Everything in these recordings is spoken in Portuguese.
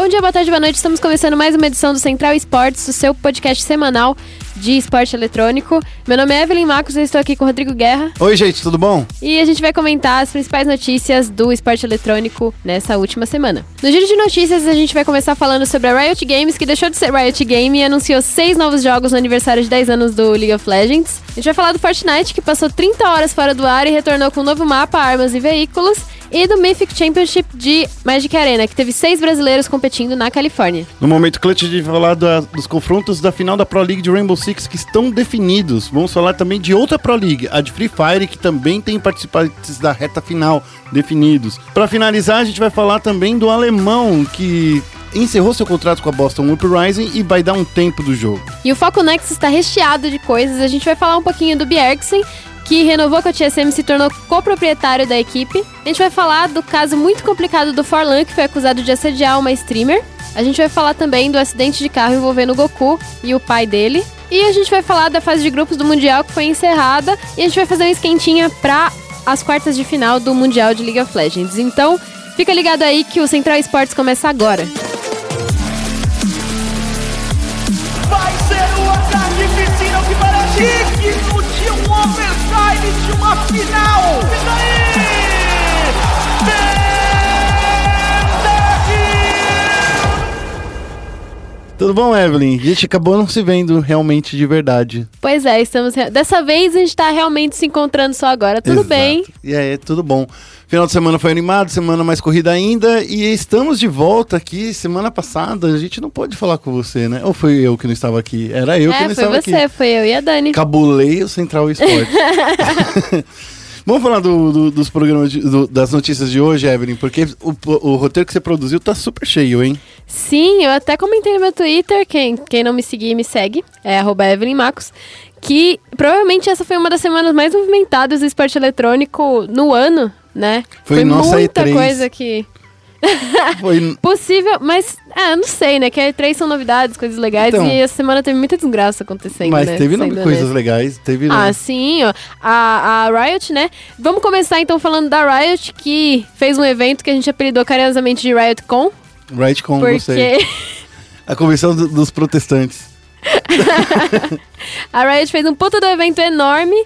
Bom dia, boa tarde, boa noite. Estamos começando mais uma edição do Central Esportes, o seu podcast semanal de esporte eletrônico. Meu nome é Evelyn Marcos, eu estou aqui com o Rodrigo Guerra. Oi, gente, tudo bom? E a gente vai comentar as principais notícias do esporte eletrônico nessa última semana. No giro de notícias, a gente vai começar falando sobre a Riot Games, que deixou de ser Riot Game e anunciou seis novos jogos no aniversário de 10 anos do League of Legends. A gente vai falar do Fortnite, que passou 30 horas fora do ar e retornou com um novo mapa, armas e veículos e do Mythic Championship de Magic Arena, que teve seis brasileiros competindo na Califórnia. No momento clutch de falar da, dos confrontos da final da Pro League de Rainbow Six que estão definidos. Vamos falar também de outra Pro League, a de Free Fire, que também tem participantes da reta final definidos. Para finalizar, a gente vai falar também do alemão que encerrou seu contrato com a Boston Uprising e vai dar um tempo do jogo. E o Foco Next está recheado de coisas. A gente vai falar um pouquinho do Bjergsen, que renovou com a TSM e se tornou coproprietário da equipe. A gente vai falar do caso muito complicado do Forlan, que foi acusado de assediar uma streamer. A gente vai falar também do acidente de carro envolvendo o Goku e o pai dele. E a gente vai falar da fase de grupos do Mundial que foi encerrada. E a gente vai fazer uma esquentinha para as quartas de final do Mundial de League of Legends. Então, fica ligado aí que o Central Esportes começa agora. Vai ser um ataque piscina que parece digno de um overtime de uma final. E Tudo bom, Evelyn? A gente acabou não se vendo realmente de verdade. Pois é, estamos. Dessa vez a gente tá realmente se encontrando só agora. Tudo Exato. bem? E aí, tudo bom. Final de semana foi animado, semana mais corrida ainda, e estamos de volta aqui. Semana passada a gente não pôde falar com você, né? Ou foi eu que não estava aqui? Era eu que é, não foi estava você, aqui. foi eu e a Dani. Cabulei o Central Esporte. Vamos falar do- do- dos programas, de- do- das notícias de hoje, Evelyn, porque o, o roteiro que você produziu tá super cheio, hein? Sim, eu até comentei no meu Twitter, quem, quem não me seguir, me segue, é arroba Evelyn Marcos, que provavelmente essa foi uma das semanas mais movimentadas do esporte eletrônico no ano, né? Foi nossa muita E3. coisa que... Foi, Possível, mas, eu não sei, né? Que a E3 são novidades, coisas legais, Então. e essa semana teve muita desgraça acontecendo, mas né? teve no- coisas legais, teve... Ah, sim, ó. A, a Riot, né? Vamos começar então falando da Riot, que fez um evento que a gente apelidou carinhosamente de RiotCon, Right com você. porque... A convenção do- dos protestantes. A Riot fez um puta do evento enorme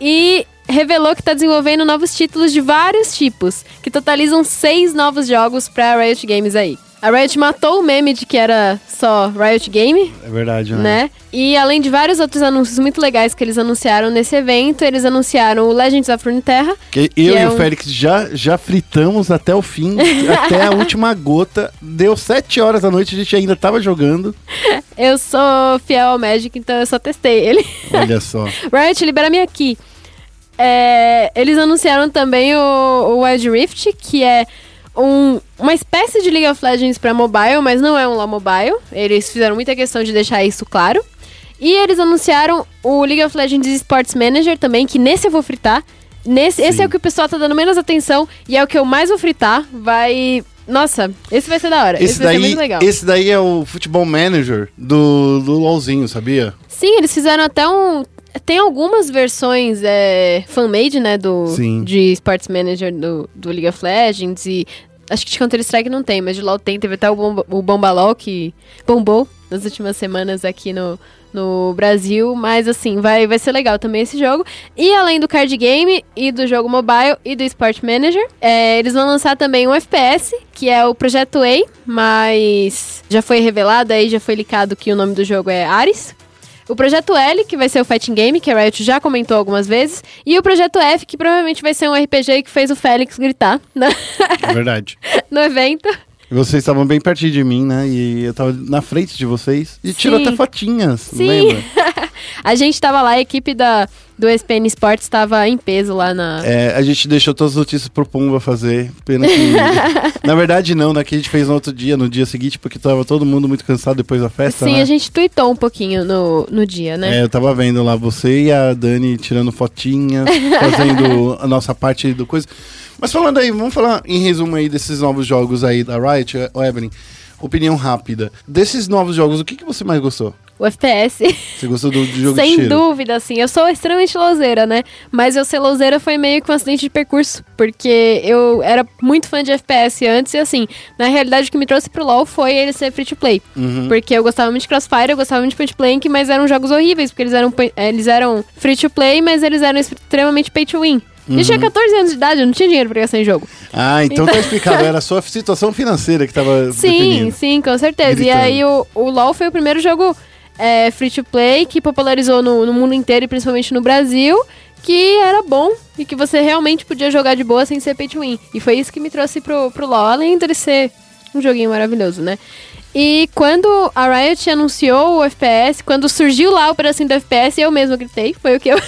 e revelou que tá desenvolvendo novos títulos de vários tipos, que totalizam seis novos jogos pra Riot Games aí. A Riot matou o meme de que era só Riot Game, É verdade, né? né? E além de vários outros anúncios muito legais que eles anunciaram nesse evento, eles anunciaram o Legends of Runeterra. Que eu é e o um- Félix já, já fritamos até o fim, até a última gota. Deu sete horas da noite, a gente ainda tava jogando. Eu sou fiel ao Magic, então eu só testei ele. Olha só. Riot, libera minha key. É, eles anunciaram também o, o Wild Rift, que é um- uma espécie de League of Legends para mobile, mas não é um LoL mobile. Eles fizeram muita questão de deixar isso claro. E eles anunciaram o League of Legends Sports Manager também, que nesse eu vou fritar. Nesse, esse é o que o pessoal tá dando menos atenção e é o que eu mais vou fritar. Vai. Nossa, esse vai ser da hora. Esse, Esse vai ser daí, muito legal. esse daí é o Futebol Manager do, do LOLzinho, sabia? Sim, eles fizeram até um. Tem algumas versões é, fan-made, né? Do, Sim. de Sports Manager do, do League of Legends e. Acho que de Counter-Strike não tem, mas de LoL tem. Teve até o, bomba, o Bombalol que bombou nas últimas semanas aqui no, no Brasil. Mas assim, vai, vai ser legal também esse jogo. E além do card game e do jogo mobile e do Sport Manager, é, eles vão lançar também um FPS, que é o Projeto A, mas já foi revelado aí, já foi licado que o nome do jogo é Ares. O Projeto L, que vai ser o Fighting Game, que a Riot já comentou algumas vezes. E o Projeto F, que provavelmente vai ser um RPG que fez o Félix gritar na- É verdade. no evento. Vocês estavam bem pertinho de mim, né? E eu tava na frente de vocês. E tirou até fotinhas, Sim. lembra? A gente tava lá, a equipe da, do SPN Sports estava em peso lá na. É, a gente deixou todas as notícias pro Pumba fazer. Pena que. na verdade, não, né? Que a gente fez no outro dia, no dia seguinte, porque tava todo mundo muito cansado depois da festa. Sim, né? a gente tweetou um pouquinho no, no dia, né? É, eu tava vendo lá você e a Dani tirando fotinhas, fazendo a nossa parte do coisa. Mas falando aí, vamos falar em resumo aí desses novos jogos aí da Riot, ô Evelyn. Opinião rápida. Desses novos jogos, o que, que você mais gostou? O FPS. Você gostou do, do jogo Sem de tiro? dúvida, assim. Eu sou extremamente louzeira, né? Mas eu ser louzeira foi meio que um acidente de percurso. Porque eu era muito fã de FPS antes e, assim, na realidade o que me trouxe pro LoL foi ele ser free to play. Uhum. Porque eu gostava muito de Crossfire, eu gostava muito de Point Blank, mas eram jogos horríveis, porque eles eram, eh, eles eram free to play, mas eles eram extremamente pay to win. Uhum. Eu tinha 14 anos de idade, eu não tinha dinheiro pra gastar em jogo. Ah, então tá explicado. Era a sua situação financeira que tava Sim, definindo. sim, com certeza. Gritando. E aí o, o LoL foi o primeiro jogo é, free to play que popularizou no, no mundo inteiro e principalmente no Brasil, que era bom e que você realmente podia jogar de boa sem ser pay to win. E foi isso que me trouxe pro, pro LoL, além dele ser um joguinho maravilhoso, né? E quando a Riot anunciou o FPS, quando surgiu lá o pedacinho do FPS, eu mesma gritei, foi o que eu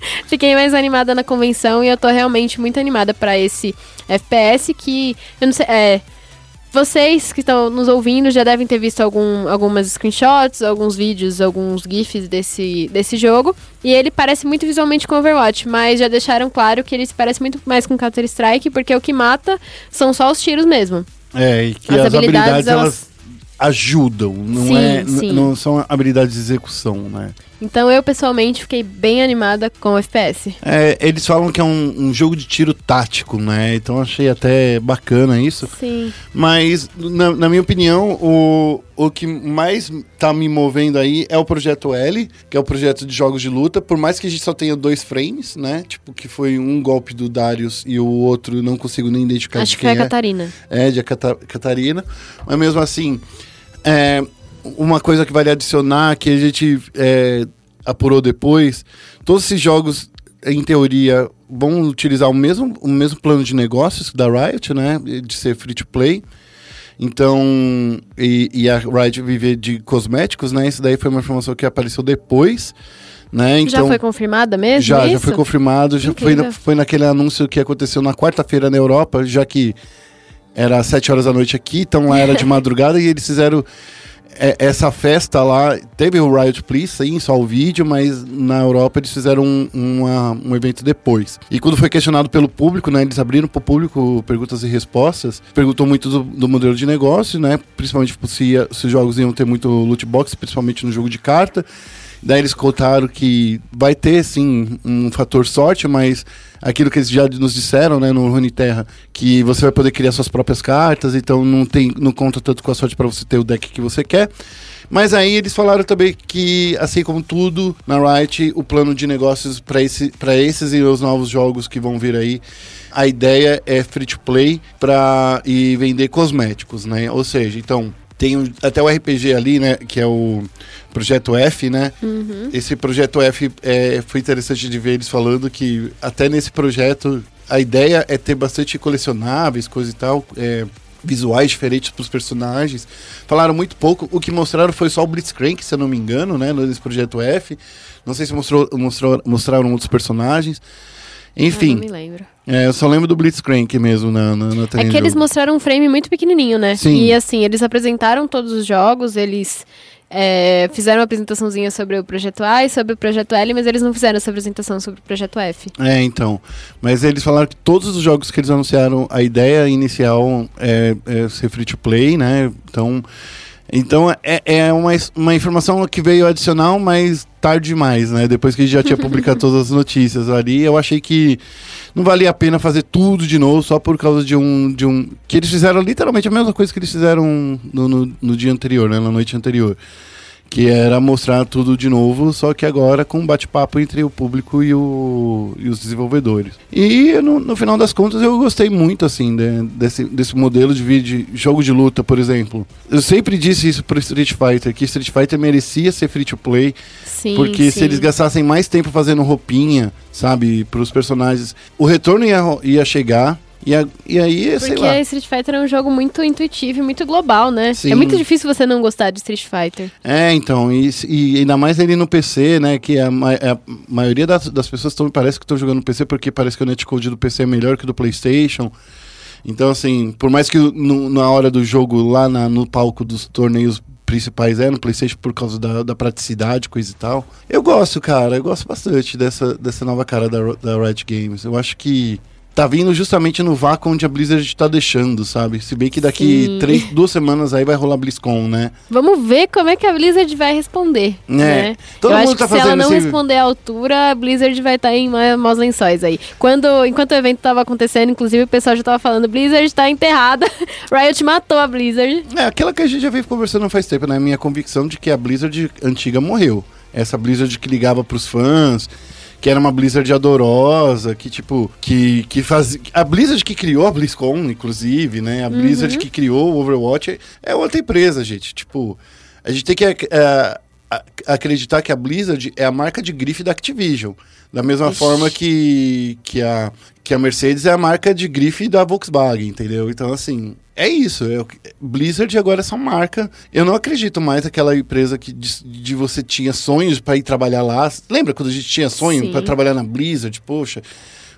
fiquei mais animada na convenção e eu tô realmente muito animada pra esse FPS que eu não sei, é, vocês que estão nos ouvindo já devem ter visto algum, algumas screenshots, alguns vídeos, alguns GIFs desse, desse jogo. E ele parece muito visualmente com Overwatch, mas já deixaram claro que ele se parece muito mais com Counter-Strike, porque o que mata são só os tiros mesmo. É, e que As as, habilidades, habilidades, elas- elas ajudam, não, Sim, é, sim. não são habilidades de execução, né? Então eu pessoalmente fiquei bem animada com o FPS. É, eles falam que é um, um jogo de tiro tático, né? Então achei até bacana isso. Sim. Mas, na, na minha opinião, o, o que mais tá me movendo aí é o projeto L, que é o projeto de jogos de luta. Por mais que a gente só tenha dois frames, né? Tipo, que foi um golpe do Darius e o outro não consigo nem identificar Acho de que foi quem a é. Catarina. É, de Cata- Catarina. Mas mesmo assim, é, uma coisa que vale adicionar, que a gente é, apurou depois, todos esses jogos, em teoria, vão utilizar o mesmo, o mesmo plano de negócios da Riot, né? De ser free to play. Então, e, e a Riot viver de cosméticos, né? Isso daí foi uma informação que apareceu depois, né? já Então, foi confirmada mesmo? já, já isso? foi confirmado. Já foi, Incrível. foi naquele anúncio que aconteceu na quarta-feira na Europa, já que era às 7 horas da noite aqui, então lá era de madrugada e eles fizeram é, essa festa lá. Teve o Riot Please, sim, só o vídeo, mas na Europa eles fizeram um, uma- um evento depois. E quando foi questionado pelo público, né, eles abriram para o público perguntas e respostas, perguntou muito do, do modelo de negócio, né, principalmente tipo, se, se os jogos iam ter muito loot box, principalmente no jogo de carta. Daí eles contaram que vai ter, sim, um fator sorte, mas aquilo que eles já nos disseram, né, no Runeterra, que você vai poder criar suas próprias cartas, então não, tem, não conta tanto com a sorte para você ter o deck que você quer. Mas aí eles falaram também que, assim como tudo na Riot, o plano de negócios para esse, esses e os novos jogos que vão vir aí, a ideia é free to play pra, e vender cosméticos, né? Ou seja, então tem o- até o RPG ali, né? Que é o Projeto F, né? Uhum. Esse Projeto F é, foi interessante de ver eles falando que até nesse projeto a ideia é ter bastante colecionáveis, coisa e tal. é, visuais diferentes para os personagens. Falaram muito pouco. O que mostraram foi só o Blitzcrank, se eu não me engano, né? Nesse Projeto F. Não sei se mostrou, mostrou, mostraram outros personagens. Eu não Enfim, me lembro. é, eu só lembro do Blitzcrank mesmo na, na, na É que eles mostraram um frame muito pequenininho, né? Sim. E assim, eles apresentaram todos os jogos, eles é, fizeram uma apresentaçãozinha sobre o Projeto A e sobre o Projeto L, mas eles não fizeram essa apresentação sobre o Projeto F. É, então. Mas eles falaram que todos os jogos que eles anunciaram, a ideia inicial é, é ser free to play, né? Então, então é, é uma, uma informação que veio adicional, mas tarde demais, né? Depois que a gente já tinha publicado todas as notícias ali, eu achei que não valia a pena fazer tudo de novo só por causa de um. De um que eles fizeram literalmente a mesma coisa que eles fizeram no, no, no dia anterior, né? Na noite anterior. Que era mostrar tudo de novo, só que agora com um bate-papo entre o público e, o, e os desenvolvedores. E no, no final das contas eu gostei muito, assim, de- desse, desse modelo de vídeo, jogo de luta, por exemplo. Eu sempre disse isso pro Street Fighter, que Street Fighter merecia ser free to play, Sim. porque se sim. eles gastassem mais tempo fazendo roupinha, sabe, pros personagens, o retorno ia, ia chegar, e, a- e aí, sei Porque lá. Street Fighter é um jogo muito intuitivo e muito global, né? Sim. É muito difícil você não gostar de Street Fighter. É, então, e, e ainda mais ele no PC, né? Que a, ma- a maioria das, das pessoas tão, parece que estão jogando no PC porque parece que o netcode do PC é melhor que o do PlayStation. Então, assim, por mais que no- na hora do jogo, lá na- no palco dos torneios principais é no PlayStation por causa da, da praticidade, coisa e tal. Eu gosto, cara, eu gosto bastante dessa, dessa nova cara da, da Riot Games. Eu acho que tá vindo justamente no vácuo onde a Blizzard tá deixando, sabe? Se bem que daqui Sim. três, duas semanas aí vai rolar BlizzCon, né? Vamos ver como é que a Blizzard vai responder. É. Né? Todo Eu mundo acho tá que se ela não esse- responder à altura, a Blizzard vai estar em ma- maus lençóis aí. Quando, enquanto o evento tava acontecendo, inclusive, o pessoal já tava falando, Blizzard tá enterrada, Riot matou a Blizzard. É, aquela que a gente já veio conversando faz tempo, né? Minha convicção de que a Blizzard antiga morreu. Essa Blizzard que ligava pros fãs, que era uma Blizzard adorosa, que tipo, que, que fazia. A Blizzard que criou a BlizzCon, inclusive, né? A Blizzard que criou o Overwatch é outra empresa, gente. Tipo, a gente tem que é, acreditar que a Blizzard é a marca de grife da Activision. Da mesma Ixi. forma que, que, a, que a Mercedes é a marca de grife da Volkswagen, entendeu? Então, assim, é isso. É, que- Blizzard agora é só marca. Eu não acredito mais naquela empresa que de, de você tinha sonhos para ir trabalhar lá. Lembra quando a gente tinha sonho para trabalhar na Blizzard? Poxa,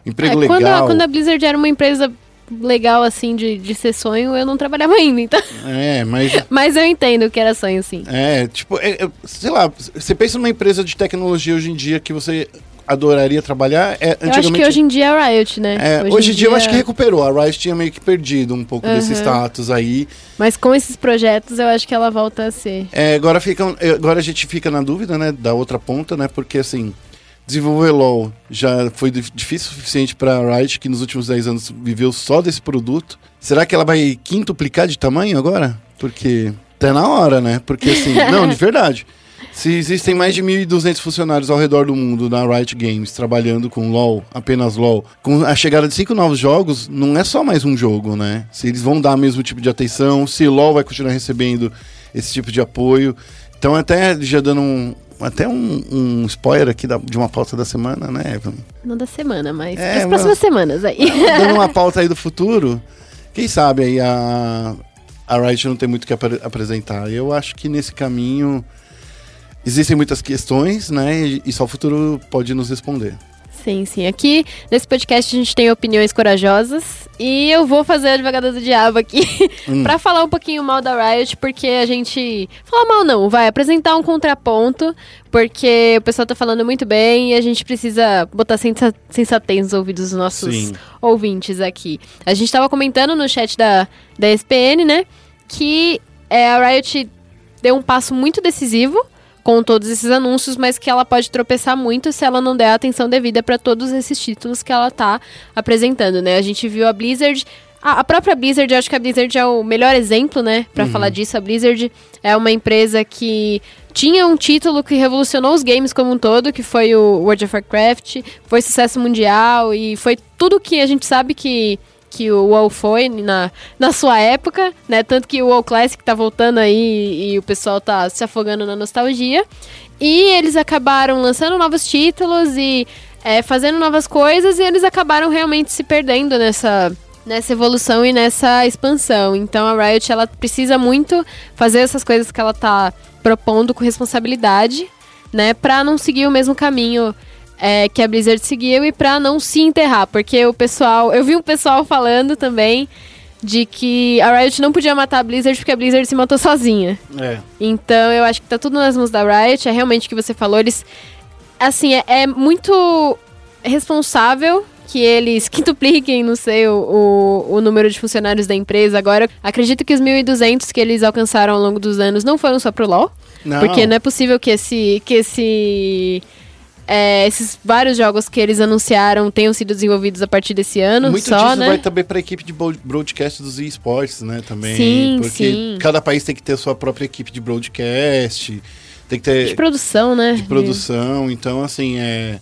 emprego É, quando, legal. quando a Blizzard era uma empresa legal, assim, de, de ser sonho, eu não trabalhava ainda, então. É, mas Mas eu entendo que era sonho, sim. É, tipo, é, é, sei lá, você pensa numa empresa de tecnologia hoje em dia que você adoraria trabalhar, é, Eu acho que hoje em dia é a Riot, né? é, hoje, em dia, eu acho que recuperou. A Riot tinha meio que perdido um pouco desse Uhum. status aí. Mas com esses projetos, eu acho que ela volta a ser. É, agora, fica, é, agora a gente fica na dúvida, né, da outra ponta, né, porque assim, desenvolver LoL já foi dif- difícil o suficiente para a Riot, que nos últimos 10 anos viveu só desse produto. Será que ela vai quintuplicar de tamanho agora? Porque tá na hora, né? Porque assim, não, de verdade. Se existem mais de 1.200 funcionários ao redor do mundo na Riot Games trabalhando com LoL, apenas LoL, com a chegada de cinco novos jogos, não é só mais um jogo, né? Se eles vão dar o mesmo tipo de atenção, se LoL vai continuar recebendo esse tipo de apoio. Então, até já dando um, até um, um spoiler aqui da- de uma pauta da semana, né, Evan? Não da semana, mas É, das mas- próximas semanas aí. Dando uma pauta aí do futuro, quem sabe aí a, a Riot não tem muito o que apre- apresentar. Eu acho que nesse caminho existem muitas questões, né? E, só o futuro pode nos responder. Sim, sim. Aqui nesse podcast a gente tem opiniões corajosas e eu vou fazer a advogada do diabo aqui Hum. pra falar um pouquinho mal da Riot, porque a gente. Falar mal não, vai apresentar um contraponto, porque o pessoal tá falando muito bem e a gente precisa botar sensa- sensatez nos ouvidos dos nossos Sim. ouvintes aqui. A gente tava comentando no chat da, da SPN, né, que é, a Riot deu um passo muito decisivo com todos esses anúncios, mas que ela pode tropeçar muito se ela não der a atenção devida para todos esses títulos que ela tá apresentando, né? A gente viu a Blizzard a, a própria Blizzard, eu acho que a Blizzard é o melhor exemplo, né, Pra falar disso. A Blizzard é uma empresa que tinha um título que revolucionou os games como um todo, que foi o World of Warcraft, foi sucesso mundial e foi tudo que a gente sabe que que o WoW foi na, na sua época, né? Tanto que o WoW Classic tá voltando aí e o pessoal tá se afogando na nostalgia. E eles acabaram lançando novos títulos e é, fazendo novas coisas e eles acabaram realmente se perdendo nessa, nessa evolução e nessa expansão. Então a Riot ela precisa muito fazer essas coisas que ela tá propondo com responsabilidade, né? Pra não seguir o mesmo caminho é, que a Blizzard seguiu e pra não se enterrar, porque o pessoal, eu vi um pessoal falando também de que a Riot não podia matar a Blizzard porque a Blizzard se matou sozinha. É. Então eu acho que tá tudo nas mãos da Riot, é realmente o que você falou, eles assim, é, é muito responsável que eles quintupliquem, não sei, o, o, o número de funcionários da empresa. Agora, acredito que os 1.200 que eles alcançaram ao longo dos anos não foram só pro LoL, Não. porque não é possível que esse. Que esse é, esses vários jogos que eles anunciaram tenham sido desenvolvidos a partir desse ano Muito só, disso né? vai também para a equipe de bro- broadcast dos esportes, né? Também. Sim, porque sim. cada país tem que ter a sua própria equipe de broadcast, tem que ter De produção, né? de produção. Então, assim, é.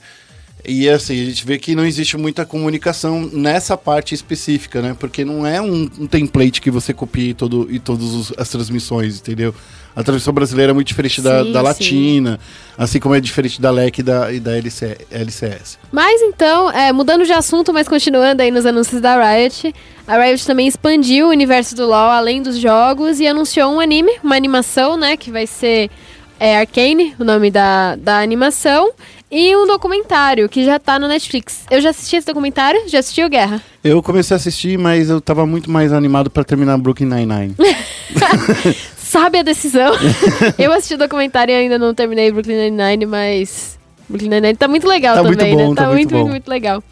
E assim, a gente vê que não existe muita comunicação nessa parte específica, né? Porque não é um, um template que você copia em, todo, em todas as transmissões, entendeu? A transmissão brasileira é muito diferente da, Sim, da sim. latina, assim como é diferente da LEC e da, e da LC, LCS. Mas então, é, mudando de assunto, mas continuando aí nos anúncios da Riot, a Riot também expandiu o universo do LoL além dos jogos e anunciou um anime, uma animação, né, que vai ser é, Arcane, o nome da, da animação, e um documentário que já tá no Netflix. Eu já assisti esse documentário, já assisti o Guerra. Eu comecei a assistir, mas eu tava muito mais animado para terminar Brooklyn Nine-Nine. Sabe a decisão. Eu assisti o documentário e ainda não terminei Brooklyn Nine-Nine, mas Brooklyn Nine-Nine tá muito legal Tá muito também, bom, né? tá muito muito, bom. muito, muito legal.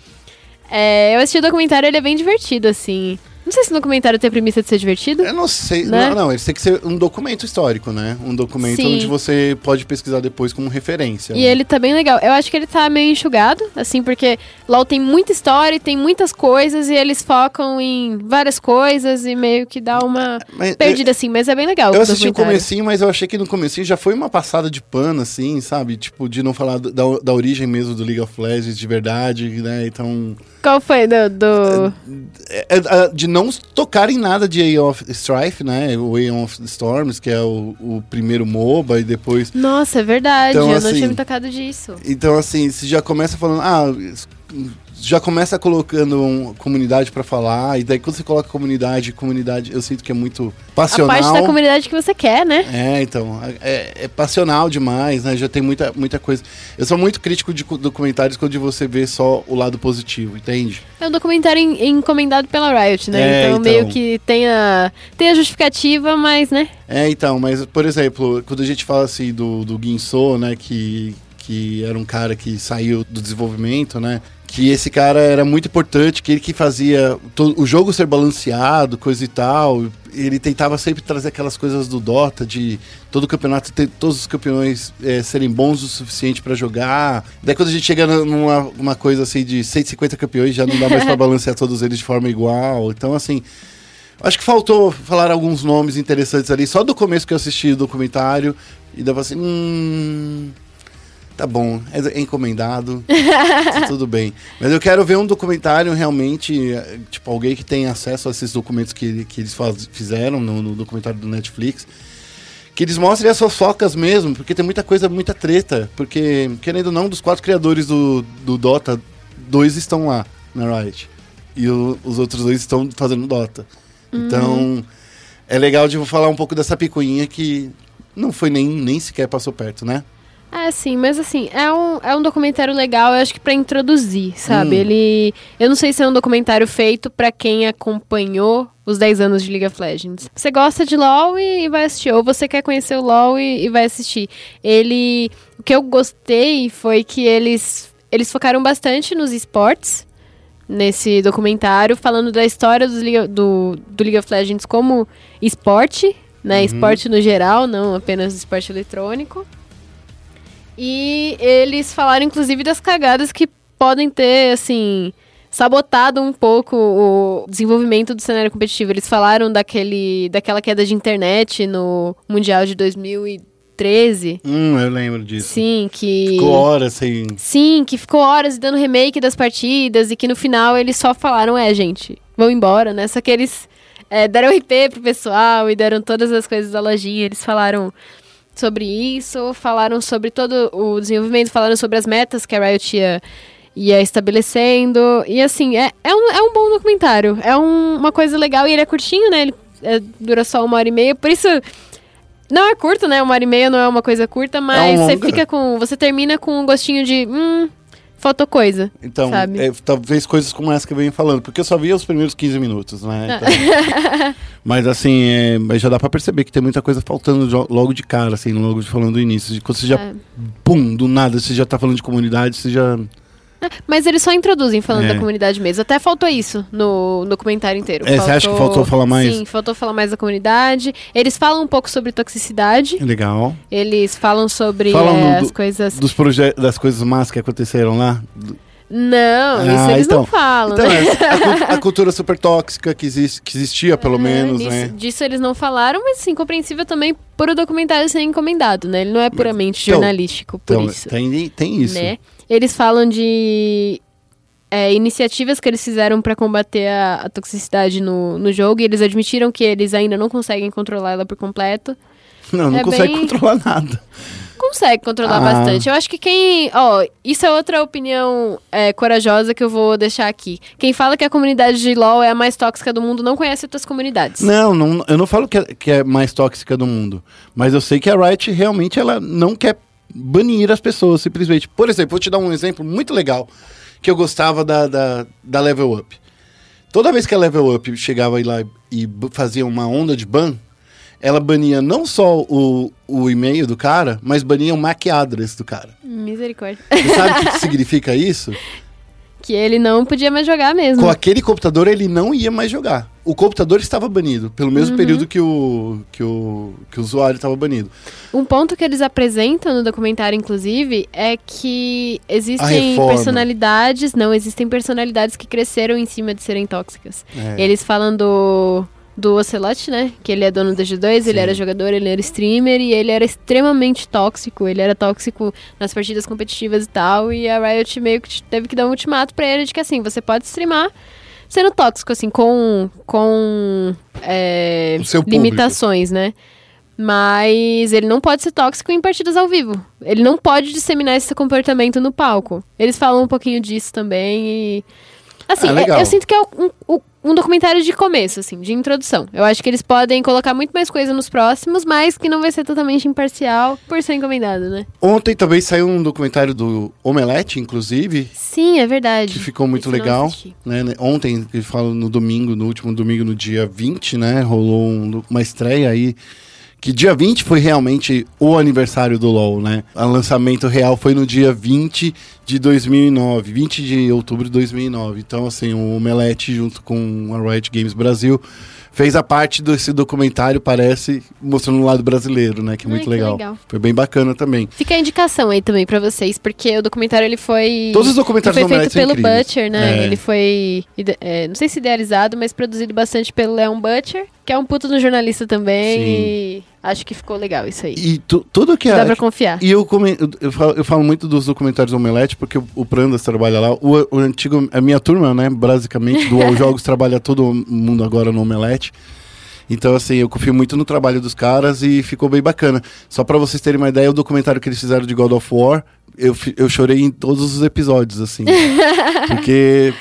É, eu assisti o documentário, ele é bem divertido, assim. Não sei se o documentário tem a premissa de ser divertido. Eu não sei. Né? Não, não, ele tem que ser um documento histórico, né? Um documento Sim. onde você pode pesquisar depois como referência. E né? ele tá bem legal. Eu acho que ele tá meio enxugado, assim, porque LOL tem muita história, e tem muitas coisas, e eles focam em várias coisas e meio que dá uma Mas, perdida, assim, mas é bem legal. Eu assisti o comecinho, mas eu achei que no comecinho já foi uma passada de pano, assim, sabe? Tipo, de não falar da, da origem mesmo do League of Legends de verdade, né? Então... Qual foi do... do... é- é- de não tocar em nada de Aeon of Strife, né? O Aeon of Storms, que é o, o primeiro MOBA, e depois... Nossa, é verdade, Então, eu não assim, tinha me tocado disso. Então, assim, você já começa falando... Ah, já começa colocando uma comunidade pra falar, e daí quando você coloca comunidade, comunidade, eu sinto que é muito A passional. parte da comunidade que você quer, né? É, então, é, é passional demais, né? Já tem muita, muita coisa. Eu sou muito crítico de documentários quando você vê só o lado positivo, entende? É um documentário en- encomendado pela Riot, né? É, então, então. meio que tem a, tem a justificativa, mas, né? É, então, mas, por exemplo, quando a gente fala assim do, do Guinsoo, né, que, que era um cara que saiu do desenvolvimento, né, que esse cara era muito importante, que ele que fazia o jogo ser balanceado, coisa e tal, ele tentava sempre trazer aquelas coisas do Dota, de todo campeonato ter todos os campeões é, serem bons o suficiente pra jogar. Daí quando a gente chega numa uma coisa assim de 150 campeões, já não dá mais pra balancear todos eles de forma igual. Então, assim, Acho que faltou falar alguns nomes interessantes ali, só do começo que eu assisti o documentário, e dava assim, hum. Tá bom, é, é encomendado, tá tudo bem. Mas eu quero ver um documentário realmente, eh, tipo, alguém que tem acesso a esses documentos que, que eles faz- fizeram no, no documentário do Netflix. Que eles mostrem as fofocas mesmo, porque tem muita coisa, muita treta. Porque, querendo ou não, dos quatro criadores do, do Dota, dois estão lá na Riot. E o- os outros dois estão fazendo Dota. Então, é legal de falar um pouco dessa picuinha que não foi nem, nem sequer passou perto, né? É, sim, mas assim, é um, é um documentário legal, eu acho que pra introduzir, sabe? Hum. Ele. Eu não sei se é um documentário feito pra quem acompanhou os 10 anos de League of Legends. Você gosta de LoL e, e vai assistir, ou você quer conhecer o LoL e, e vai assistir. Ele. O que eu gostei foi que eles. Eles focaram bastante nos esportes nesse documentário, falando da história Liga- do, do League of Legends como esporte, né? Esporte no geral, não apenas esporte eletrônico. E eles falaram, inclusive, das cagadas que podem ter, assim, sabotado um pouco o desenvolvimento do cenário competitivo. Eles falaram daquele, daquela queda de internet no Mundial de 2013. Hum, eu lembro disso. Sim, que. Ficou horas sem. Sim, que ficou horas dando remake das partidas e que no final eles só falaram, é, gente, vão embora, né? Só que eles é, deram RP pro pessoal e deram todas as coisas da lojinha. Eles falaram sobre isso, falaram sobre todo o desenvolvimento, falaram sobre as metas que a Riot ia, ia estabelecendo. E assim, é, é, um, é um bom documentário. É um- uma coisa legal e ele é curtinho, né? Ele é, dura só uma hora e meia, por isso. Não é curto, né? Uma hora e meia não é uma coisa curta, mas você longa. fica com. Você termina com um gostinho de. Hum, faltou coisa. Então, Sabe? é, talvez coisas como essa que eu venho falando, porque eu só vi os primeiros 15 minutos, né? Ah. Então- mas assim, é, mas já dá pra perceber que tem muita coisa faltando logo de cara, assim, logo de falando do início. De Quando você já, É. pum, do nada, você já tá falando de comunidade, você já. Mas eles só introduzem falando É. da comunidade mesmo. Até faltou isso no documentário inteiro. É, você acha que faltou falar mais? Sim, faltou falar mais da comunidade. Eles falam um pouco sobre toxicidade. Legal. Eles falam sobre Falam é, do- as coisas. Dos projetos, das coisas más que aconteceram lá. Não, Ah, isso eles não então. falam. Então, né? é, a, a cultura super tóxica que, existe, que existia, pelo É, menos, nisso- né? Disso eles não falaram, mas sim, compreensível também por o documentário ser encomendado, né? Ele não é puramente então- jornalístico, por Então, isso. tem, tem isso. né? Eles falam de é, iniciativas que eles fizeram para combater a, a toxicidade no, no jogo e eles admitiram que eles ainda não conseguem controlar ela por completo. Não, não É consegue bem- controlar nada. Consegue controlar Ah. bastante. Eu acho que quem. Ó, isso é outra opinião é, corajosa que eu vou deixar aqui. Quem fala que a comunidade de LoL é a mais tóxica do mundo não conhece outras comunidades. Não, não, eu não falo que é, que é mais tóxica do mundo. Mas eu sei que a Riot realmente ela não quer banir as pessoas, simplesmente. Por exemplo, vou te dar um exemplo muito legal que eu gostava da, da, da Level Up. Toda vez que a Level Up chegava lá e fazia uma onda de ban, ela bania não só o, o e-mail do cara, mas bania o MAC address do cara. Misericórdia. Você sabe o que significa isso? Que ele não podia mais jogar mesmo. Com aquele computador ele não ia mais jogar. O computador estava banido, pelo mesmo Uhum. período que o, que o, que o usuário estava banido. Um ponto que eles apresentam no documentário, inclusive, é que existem personalidades, não, existem personalidades que cresceram em cima de serem tóxicas. É. Eles falam do, do Ocelot, né? Que ele é dono da G2, Sim. ele era jogador, ele era streamer e ele era extremamente tóxico. Ele era tóxico nas partidas competitivas e tal. E a Riot meio que teve que dar um ultimato pra ele de que assim, você pode streamar sendo tóxico, assim, com. com. é, O limitações, né? Mas ele não pode ser tóxico em partidas ao vivo. Ele não pode disseminar esse comportamento no palco. Eles falam um pouquinho disso também e. Assim, Ah, é- eu sinto que é um, um- um documentário de começo, assim, de introdução. Eu acho que eles podem colocar muito mais coisa nos próximos, mas que não vai ser totalmente imparcial por ser encomendado, né? Ontem também saiu um documentário do Omelete, inclusive, Sim, é verdade. que ficou muito Esse legal. Né, né? Ontem, ele fala no domingo, no último domingo, no dia 20, né? Rolou um- uma estreia aí. Que dia 20 foi realmente o aniversário do LoL, né? O lançamento real foi no dia 20 de 2009, 20 de outubro de 2009. Então, assim, o Omelete, junto com a Riot Games Brasil, fez a parte desse documentário, parece, mostrando o lado brasileiro, né? Que é Ai, muito que legal. legal. Foi bem bacana também. Fica a indicação aí também pra vocês, porque o documentário ele foi. Todos os documentários ele foi feito pelo. Butcher, né? É. Ele foi. é, não sei se idealizado, mas produzido bastante pelo Leon Butcher, que é um puto no jornalista também. Sim. E acho que ficou legal isso aí. E tu- tudo que Dá a, pra confiar. E eu, come- eu, falo, eu falo muito dos documentários do Omelete, porque o, o Prandas trabalha lá. O, o antigo, a minha turma, né, basicamente, do All Jogos, trabalha todo mundo agora no Omelete. Então, assim, eu confio muito no trabalho dos caras e ficou bem bacana. Só pra vocês terem uma ideia, o documentário que eles fizeram de God of War, eu, eu chorei em todos os episódios, assim. porque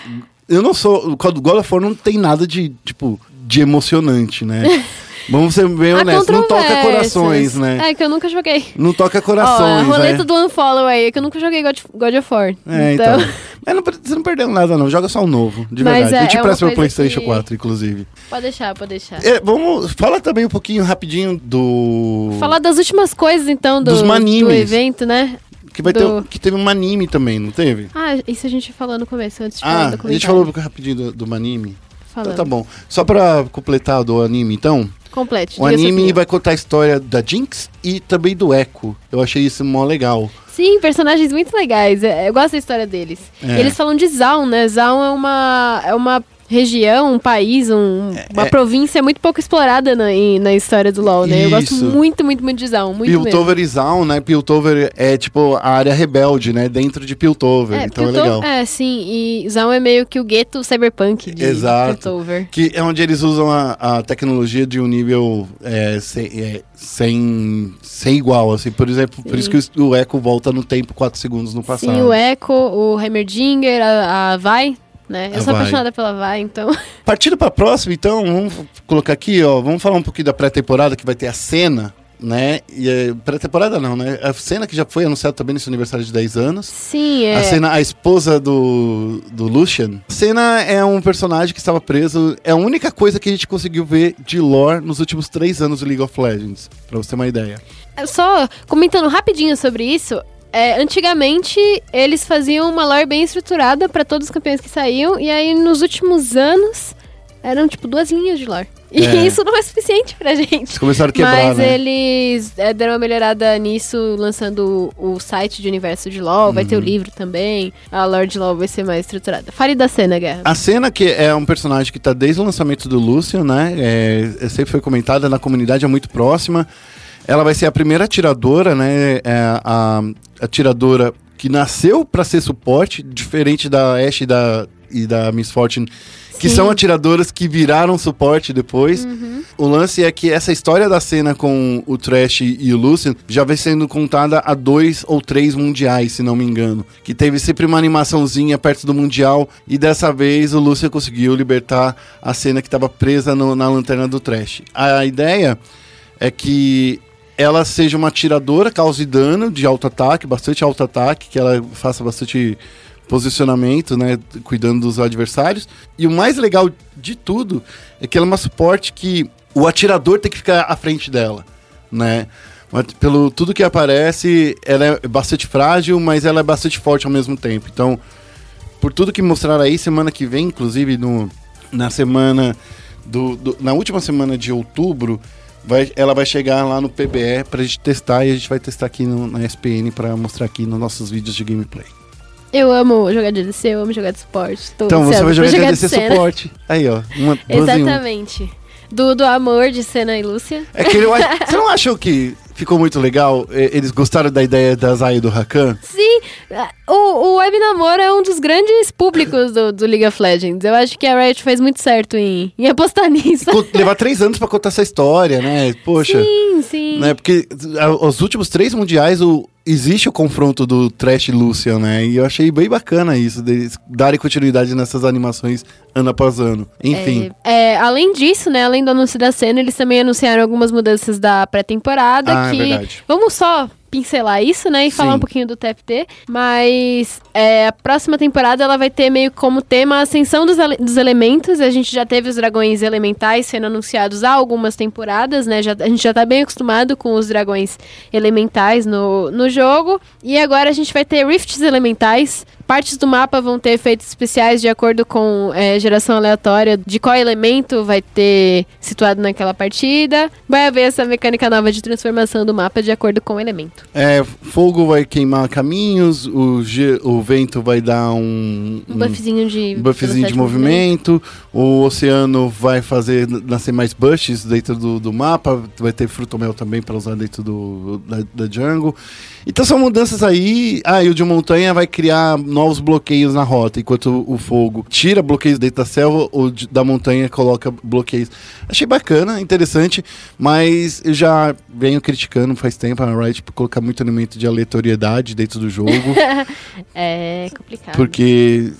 eu não sou. God of War não tem nada de, tipo, de emocionante, né? Vamos ser bem honestos, não toca corações, né? É, que eu nunca joguei. Não toca Ó, a corações, roleta né? do Unfollow aí, é que eu nunca joguei God, God of War. É, então. Mas não, você não perdeu nada, não. Joga só o novo, de Mas verdade. é- eu te é presto meu PlayStation que- 4, inclusive. Pode deixar, pode deixar. É, vamos. Fala também um pouquinho rapidinho do. Falar das últimas coisas, então, do, Dos do manimes. evento, né? Que, vai do- ter, que teve um anime também, não teve? Ah, isso a gente falou no começo, antes de falar do Ah, a gente falou rapidinho do, do anime. Falando. Então tá bom. Só pra completar do anime, então. Complete. O anime vai contar a história da Jinx e também do Echo. Eu achei isso mó legal. Sim, personagens muito legais. É, Eu gosto da história deles. É. Eles falam de Zaun, né? Zaun é uma, é uma região, um país, um- uma é- província muito pouco explorada na, na história do LoL, né? Eu gosto Isso. muito, muito, muito de Zaun. Muito mesmo. Piltover e Zaun, né? Piltover é tipo a área rebelde, né? Dentro de Piltover. É, então é Piltover- legal. É, sim. E Zaun é meio que o gueto cyberpunk de, Exato. Piltover. Que é onde eles usam a, a tecnologia de um nível é, sem, é, sem, sem igual, assim. Por exemplo, por Sim. isso que o, o Echo volta no tempo 4 segundos no passado. Sim, o Echo, o Heimerdinger, a, a Vi, né? Eu A sou Vi. apaixonada pela Vi, então... Partindo pra próxima, então, vamos colocar aqui, ó. Vamos falar um pouquinho da pré-temporada, que vai ter a cena, né? E é, pré-temporada não, né? A cena que já foi anunciada também nesse aniversário de 10 anos. Sim, é... A cena, a esposa do, do Lucian. A cena é um personagem que estava preso. É a única coisa que a gente conseguiu ver de lore nos últimos três anos do League of Legends. Pra você ter uma ideia. Só comentando rapidinho sobre isso, é, antigamente eles faziam uma lore bem estruturada pra todos os campeões que saíam, e aí nos últimos anos eram tipo duas linhas de lore. E É. isso não é suficiente pra gente. Eles começaram a quebrar, Mas né? eles é, deram uma melhorada nisso, lançando o, o site de universo de LoL, vai Uhum. ter o livro também, a lore de LoL vai ser mais estruturada. Fale da cena, Guerra. A cena que é um personagem que tá desde o lançamento do Lucian, né? É, é, sempre foi comentada na comunidade, é muito próxima. Ela vai ser a primeira atiradora, né? É a atiradora que nasceu pra ser suporte, diferente da Ashe e da, e da Miss Fortune, que Sim. são atiradoras que viraram suporte depois. O lance é que essa história da cena com o Trash e o Lucian já vem sendo contada há dois ou três mundiais, se não me engano. Que teve sempre uma animaçãozinha perto do mundial e dessa vez o Lucian conseguiu libertar a cena que estava presa no- na lanterna do Trash. A ideia é que ela seja uma atiradora, cause dano de alto ataque, bastante alto ataque, que ela faça bastante posicionamento, né, cuidando dos adversários. E o mais legal de tudo é que ela é uma suporte que o atirador tem que ficar à frente dela, né? Pelo tudo que aparece, ela é bastante frágil, mas ela é bastante forte ao mesmo tempo. Então, por tudo que mostraram aí, semana que vem, inclusive no, na semana do, do- na última semana de outubro, vai, ela vai chegar lá no PBE pra gente testar e a gente vai testar aqui no- na SPN pra mostrar aqui nos nossos vídeos de gameplay. Eu amo jogar de DC, eu amo jogar de suporte. Tô Então você vai pra jogar de cena. suporte. Aí, ó. Uma, em um. Exatamente. Do, do amor de Senna e Lúcia. É que acho- você não achou que ficou muito legal? Eles gostaram da ideia da Zaya e do Rakan? Sim, o, o Web Namoro é um dos grandes públicos do, do League of Legends. Eu acho que a Riot fez muito certo em, em apostar nisso. Levar três anos pra contar essa história, né? Poxa. Sim, sim. Né? Porque os últimos três mundiais o, existe o confronto do Trash e Lucian, né? E eu achei bem bacana isso, deles darem continuidade nessas animações ano após ano. Enfim. É, é, além disso, né, além do anúncio da cena, eles também anunciaram algumas mudanças da pré-temporada Ah, é que verdade. vamos só pincelar isso, né, e falar Sim. um pouquinho do TFT, mas é, a próxima temporada ela vai ter meio como tema a ascensão dos, dos elementos, a gente já teve os dragões elementais sendo anunciados há algumas temporadas, né, já, a gente já tá bem acostumado com os dragões elementais no, no jogo, e agora a gente vai ter rifts elementais, Partes do mapa vão ter efeitos especiais de acordo com é, geração aleatória de qual elemento vai ter situado naquela partida. Vai haver essa mecânica nova de transformação do mapa de acordo com o elemento. É, fogo vai queimar caminhos, o, o vento vai dar um, Um buffzinho de, um buffzinho de movimento, o oceano vai fazer nascer mais bushes dentro do, do mapa, vai ter fruto mel também para usar dentro do, da, da jungle. Então são mudanças aí. Ah, e o de montanha vai criar novos bloqueios na rota, enquanto o, fogo tira bloqueios dentro da selva, o de- da montanha coloca bloqueios. Achei bacana, interessante, mas eu já venho criticando faz tempo a Riot por colocar muito elemento de aleatoriedade dentro do jogo. É complicado. Porque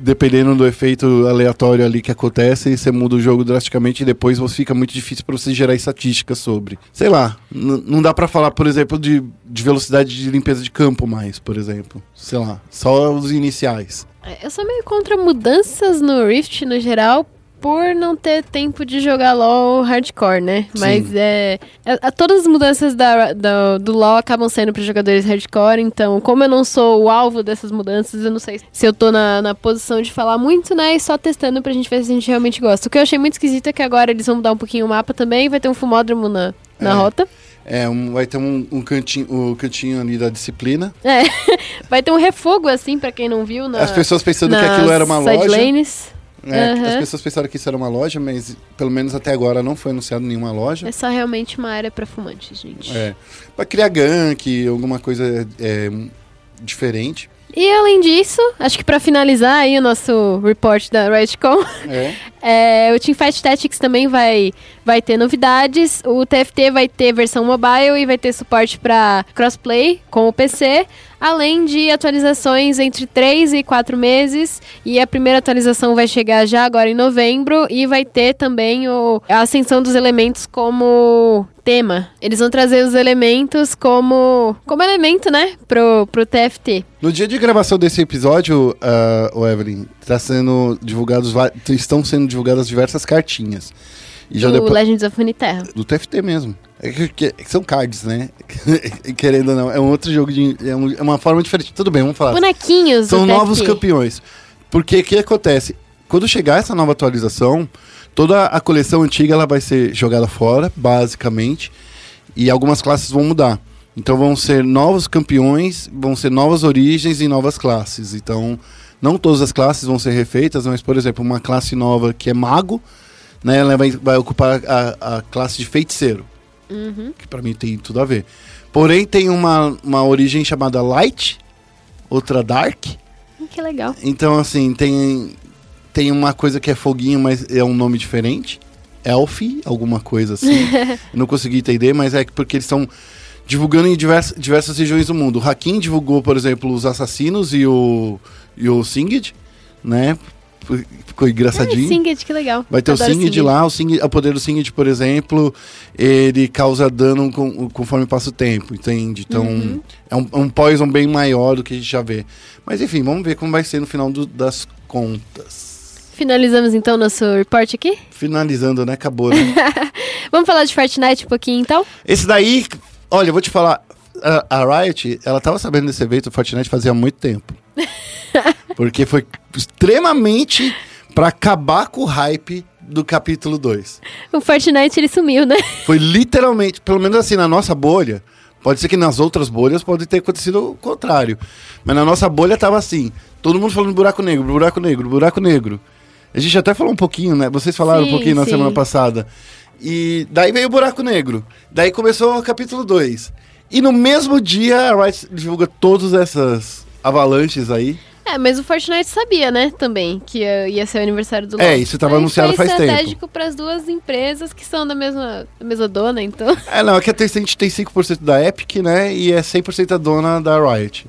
dependendo do efeito aleatório ali que acontece, você muda o jogo drasticamente e depois fica muito difícil para você gerar estatísticas sobre. Sei lá, não dá para falar, por exemplo, de, de velocidade de limpeza de campo mais, por exemplo. Sei lá, só os iniciais. É, Eu sou meio contra mudanças no Rift no geral. Por não ter tempo de jogar LoL hardcore, né? Sim. Mas é, é- é- Todas as mudanças da, da- do LoL acabam sendo para jogadores hardcore. Então, como eu não sou o alvo dessas mudanças, eu não sei se eu tô na, na posição de falar muito, né? E só testando pra gente ver se a gente realmente gosta. O que eu achei muito esquisito é que agora eles vão mudar um pouquinho o mapa também. Vai ter um fumódromo na, na É. rota. É, um- vai ter um, um cantinho, o cantinho ali da disciplina. É. Vai ter um refogo, assim, pra quem não viu. Na, As pessoas pensando que aquilo era uma loja. lanes. É, Aham. As pessoas pensaram que isso era uma loja, mas pelo menos até agora não foi anunciado nenhuma loja. É só realmente uma área pra fumantes, gente. É. Pra criar gank, alguma coisa é, diferente. E além disso, acho que pra finalizar aí o nosso report da RightCon, É. é, o Teamfight Tactics também vai, vai ter novidades. O TFT vai ter versão mobile e vai ter suporte pra crossplay com o PC, além de atualizações entre 3 e 4 meses. E a primeira atualização vai chegar já agora em novembro e vai ter também o, a ascensão dos elementos como tema. Eles vão trazer os elementos como, como elemento, né, pro, pro TFT. No dia de gravação desse episódio, o Evelyn, tá sendo divulgados, estão sendo divulgadas diversas cartinhas. E já do depois Legends of Runeterra. do TFT mesmo. É que, que- que são cards, né? Querendo ou não, é um outro jogo de é, um- é uma forma diferente. Tudo bem, vamos falar. Bonequinhos São novos TFT. campeões. Porque o que acontece? Quando chegar essa nova atualização, toda a coleção antiga ela vai ser jogada fora, basicamente, e algumas classes vão mudar. Então vão ser novos campeões, vão ser novas origens e novas classes. Então, não todas as classes vão ser refeitas, mas, por exemplo, uma classe nova que é mago, né, ela vai, vai ocupar a, a classe de feiticeiro Uhum. que pra mim tem tudo a ver. Porém, tem uma, uma origem chamada Light, outra Dark. Hum, Que legal. Então, assim, tem, tem uma coisa que é foguinho, mas é um nome diferente. Elf, alguma coisa assim. Não consegui entender, mas é que porque eles estão divulgando em diversas, diversas regiões do mundo. O Hakim divulgou, por exemplo, os assassinos e o, e o Singed, né? Ficou engraçadinho. Singed, que legal. Vai ter Adoro o Singed lá, o, Singed, o poder do Singed, por exemplo, ele causa dano com- conforme passa o tempo, entende? Então, Uhum. é um, é um poison bem maior do que a gente já vê. Mas enfim, vamos ver como vai ser no final do- das contas. Finalizamos então nosso report aqui. Finalizando, né? Acabou, né? Vamos falar de Fortnite um pouquinho então? Esse daí, olha, eu vou te falar, a, a Riot, ela tava sabendo desse evento Fortnite fazia muito tempo. Porque foi extremamente pra acabar com o hype do capítulo 2. O Fortnite ele sumiu, né? Foi literalmente, pelo menos assim, na nossa bolha. Pode ser que nas outras bolhas pode ter acontecido o contrário. Mas na nossa bolha tava assim: todo mundo falando buraco negro, buraco negro, buraco negro. A gente até falou um pouquinho, né? Vocês falaram um Sim, pouquinho na sim. semana passada. E daí veio o buraco negro. Daí começou o capítulo 2. E no mesmo dia a Riot divulga todas essas avalanches aí. É, mas o Fortnite sabia, né, também, que ia, ser o aniversário do É, LoL. isso tava Mas anunciado faz tempo. estratégico para as duas empresas que são da mesma, da mesma dona, então. É, não, é que a Tencent tem 5% da Epic, né? E é 100% a dona da Riot.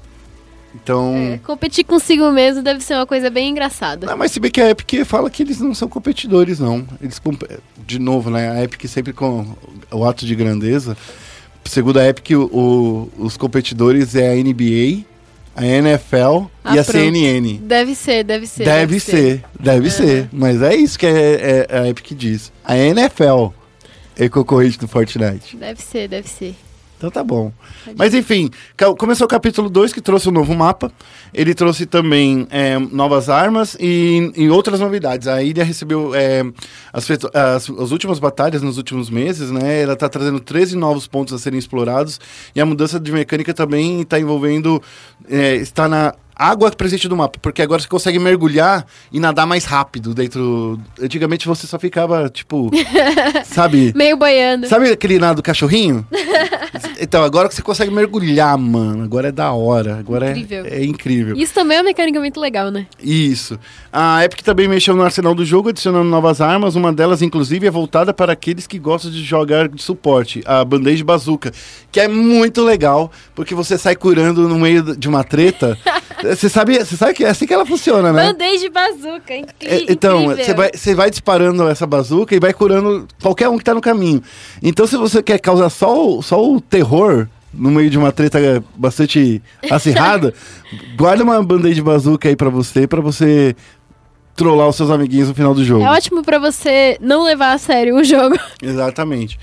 Então. É, competir consigo mesmo deve ser uma coisa bem engraçada. Não, mas se bem que a Epic fala que eles não são competidores, não. Eles, comp- de novo, né? A Epic sempre com o ato de grandeza. Segundo a Epic, o- o- os competidores é a NBA, a NFL Ah, e a pronto. CNN. Deve ser, deve ser. Deve, ser, deve ser. Mas é isso que é- é- a Epic diz. A NFL é concorrente do Fortnite. Deve ser, deve ser. Então tá bom. Mas enfim, começou o capítulo 2 que trouxe um novo mapa. Ele trouxe também é, novas armas e, e outras novidades. A ilha recebeu é, as, as, as últimas batalhas nos últimos meses, né? Ela tá trazendo 13 novos pontos a serem explorados. E a mudança de mecânica também está envolvendo. é, está na água presente do mapa, porque agora você consegue mergulhar e nadar mais rápido dentro. Antigamente você só ficava, tipo. sabe? Meio boiando. Sabe aquele nado do cachorrinho? então, agora que você consegue mergulhar, mano. Agora é da hora. Agora é- Incrível. É, incrível. Isso também é uma mecânica muito legal, né? Isso. A Epic também mexeu no arsenal do jogo, adicionando novas armas. Uma delas, inclusive, é voltada para aqueles que gostam de jogar de suporte. A Bandage Bazooka. Que é muito legal, porque você sai curando no meio de uma treta. Você sabe, você sabe que é assim que ela funciona, né? Band-aid bazooka, incri É, então, incrível. você vai, você vai disparando essa bazuca e vai curando qualquer um que tá no caminho. Então, se você quer causar só o, só o terror no meio de uma treta bastante acirrada, guarda uma band-aid bazuca aí pra você, pra você trollar os seus amiguinhos no final do jogo. É ótimo pra você não levar a sério o jogo. Exatamente.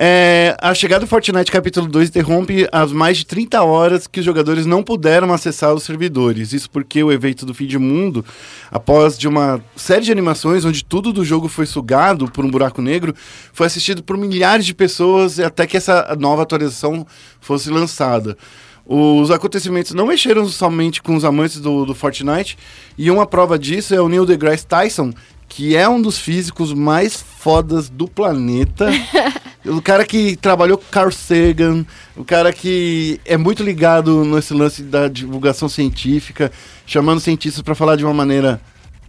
É, a chegada do Fortnite capítulo 2 interrompe as mais de 30 horas que os jogadores não puderam acessar os servidores. Isso porque o evento do fim de mundo, após de uma série de animações onde tudo do jogo foi sugado por um buraco negro, foi assistido por milhares de pessoas até que essa nova atualização fosse lançada. Os acontecimentos não mexeram somente com os amantes do, do Fortnite, e uma prova disso é o Neil deGrasse Tyson, que é um dos físicos mais fodas do planeta. o cara que trabalhou com Carl Sagan, o cara que é muito ligado nesse lance da divulgação científica, chamando cientistas para falar de uma maneira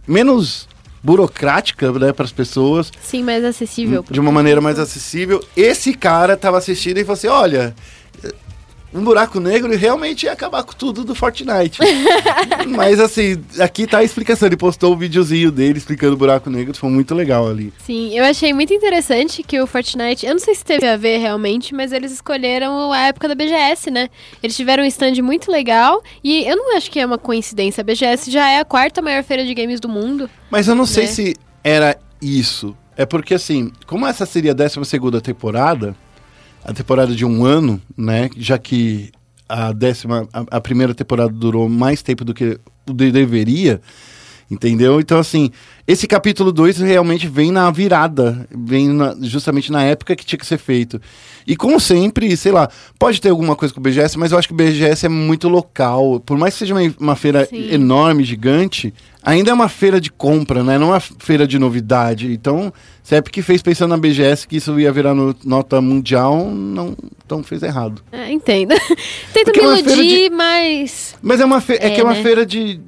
menos burocrática né, para as pessoas, Sim, mais acessível. de uma maneira mais acessível. Esse cara tava assistindo e falou assim: olha. Um buraco negro e realmente ia acabar com tudo do Fortnite. Mas assim, aqui tá a explicação. Ele postou o videozinho dele explicando o buraco negro. Foi muito legal ali. Sim, eu achei muito interessante que o Fortnite, eu não sei se teve a ver realmente, mas eles escolheram a época da BGS, né? Eles tiveram um stand muito legal e eu não acho que é uma coincidência. A BGS já é a quarta maior feira de games do mundo. Mas eu não sei Né? se era isso. É porque assim, como essa seria a 12 segunda temporada, a temporada de um ano, né? Já que a décima, a, a primeira temporada durou mais tempo do que deveria, entendeu? Então, assim, esse capítulo 2 realmente vem na virada, vem na- justamente na época que tinha que ser feito. E como sempre, sei lá, pode ter alguma coisa com o BGS, mas eu acho que o BGS é muito local. Por mais que seja uma, uma feira Sim. enorme, gigante, ainda é uma feira de compra, né? Não é uma feira de novidade. Então, se a Epic fez pensando na BGS que isso ia virar no- nota mundial, não, então fez errado. É, entendo. Me é feira iludir, mas. Mas é uma fe- é, É, que é uma né? feira de,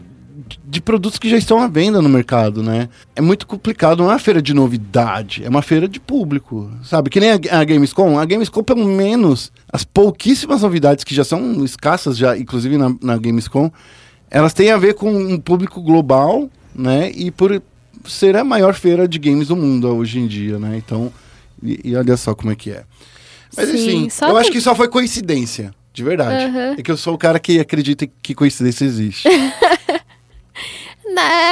de produtos que já estão à venda no mercado, né? É muito complicado, não é uma feira de novidade, é uma feira de público, sabe? Que nem a, a Gamescom. A Gamescom, pelo menos, as pouquíssimas novidades que já são escassas, já, inclusive na, na Gamescom, elas têm a ver com um público global, né? E por ser a maior feira de games do mundo hoje em dia, né? Então, e, e olha só como é que é. Mas Sim, assim, só eu que- acho que só foi coincidência, de verdade. Aham. É que eu sou o cara que acredita que coincidência existe.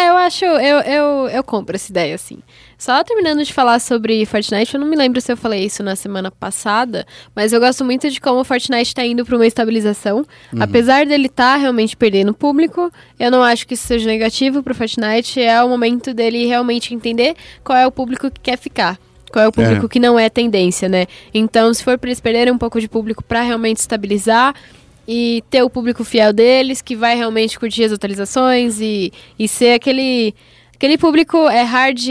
Eu acho, eu, eu, eu compro essa ideia, assim. Só terminando de falar sobre Fortnite, eu não me lembro se eu falei isso na semana passada, mas eu gosto muito de como o Fortnite tá indo para uma estabilização. Apesar dele estar tá realmente perdendo público, eu não acho que isso seja negativo pro Fortnite. É o momento dele realmente entender qual é o público que quer ficar. Qual é o público É. que não é tendência, né? Então, se for para eles perderem um pouco de público para realmente estabilizar e ter o público fiel deles, que vai realmente curtir as atualizações e, e ser aquele. Aquele público é hard.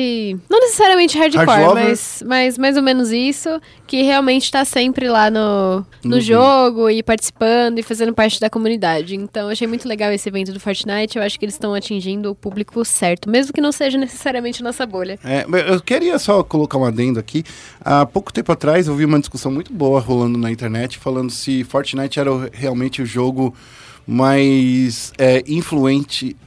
Não necessariamente hardcore, Hard mas, mas mais ou menos isso. Que realmente tá sempre lá no, no, No jogo e participando e fazendo parte da comunidade. Então, eu achei muito legal esse evento do Fortnite. Eu acho que eles estão atingindo o público certo, mesmo que não seja necessariamente nossa bolha. É, eu queria só colocar um adendo aqui. Há pouco tempo atrás eu vi uma discussão muito boa rolando na internet falando se Fortnite era realmente o jogo mais é, influente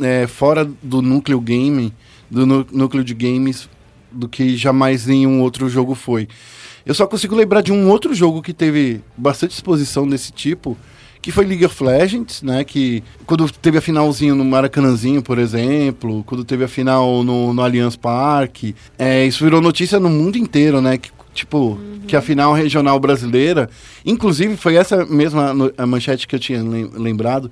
é, fora do núcleo game, do nú- núcleo de games, do que jamais nenhum outro jogo foi. Eu só consigo lembrar de um outro jogo que teve bastante exposição desse tipo, que foi League of Legends, né? Que quando teve a finalzinho no Maracanãzinho, por exemplo, quando teve a final no, no Allianz Parque, é, isso virou notícia no mundo inteiro, né? Que, tipo, que a final regional brasileira, inclusive foi essa mesma a manchete que eu tinha lem- lembrado,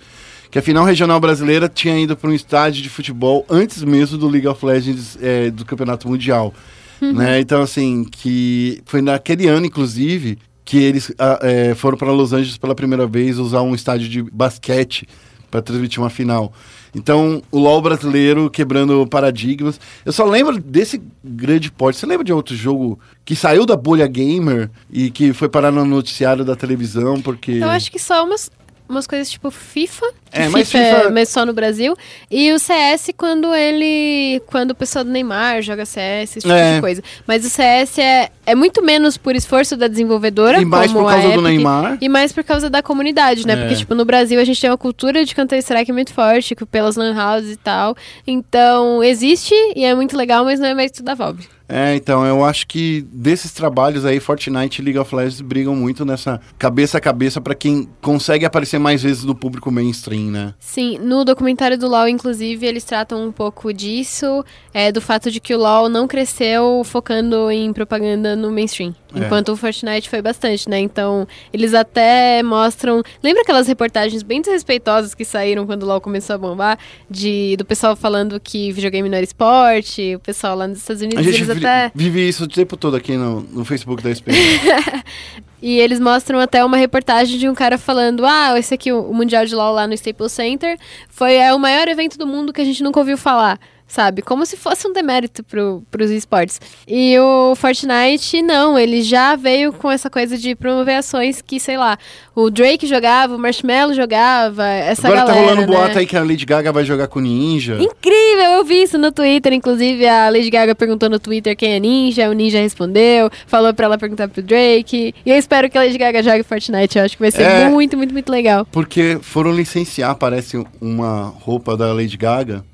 que a final regional brasileira tinha ido para um estádio de futebol antes mesmo do League of Legends é, do Campeonato Mundial. Né? Então, assim, que foi naquele ano, inclusive, que eles ah, é, foram para Los Angeles pela primeira vez usar um estádio de basquete para transmitir uma final. Então, o LoL brasileiro quebrando paradigmas. Eu só lembro desse grande porte. Você lembra de outro jogo que saiu da bolha gamer e que foi parar no noticiário da televisão porque... Eu acho que só umas, umas coisas tipo FIFA. É, mas FIFA, é FIFA- mas só no Brasil. E o CS quando ele. Quando o pessoal do Neymar joga CS, esse tipo É. de coisa. Mas o CS é, é muito menos por esforço da desenvolvedora. E mais como por a causa do Epic, Neymar. E mais por causa da comunidade, né? É. Porque, tipo, no Brasil a gente tem uma cultura de Counter-Strike muito forte, pelas lan houses e tal. Então, existe e é muito legal, mas não é mérito da Valve. É, então, eu acho que desses trabalhos aí, Fortnite e League of Legends brigam muito nessa cabeça a cabeça pra quem consegue aparecer mais vezes no público mainstream, né? Sim, no documentário do LoL, inclusive, eles tratam um pouco disso, é, do fato de que o LoL não cresceu focando em propaganda no mainstream, É. enquanto o Fortnite foi bastante, né? Então, eles até mostram... Lembra aquelas reportagens bem desrespeitosas que saíram quando o LoL começou a bombar? De, do pessoal falando que videogame não era esporte, o pessoal lá nos Estados Unidos, Até... vive isso o tempo todo aqui no, no Facebook da SPN. E eles mostram até uma reportagem de um cara falando: Ah, esse aqui, o o Mundial de LoL lá no Staples Center, foi é, o maior evento do mundo que a gente nunca ouviu falar. Sabe? Como se fosse um demérito pro, pros esportes. E o Fortnite, não, ele já veio com essa coisa de promover ações que, sei lá, o Drake jogava, o Marshmallow jogava, essa Agora galera. tá rolando um né? boato aí que a Lady Gaga vai jogar com Ninja. Incrível, eu vi isso no Twitter, inclusive a Lady Gaga perguntou no Twitter quem é Ninja, o Ninja respondeu, falou pra ela perguntar pro Drake, e eu espero que a Lady Gaga jogue Fortnite, eu acho que vai ser É. muito, muito, muito legal. Porque foram licenciar, parece, uma roupa da Lady Gaga.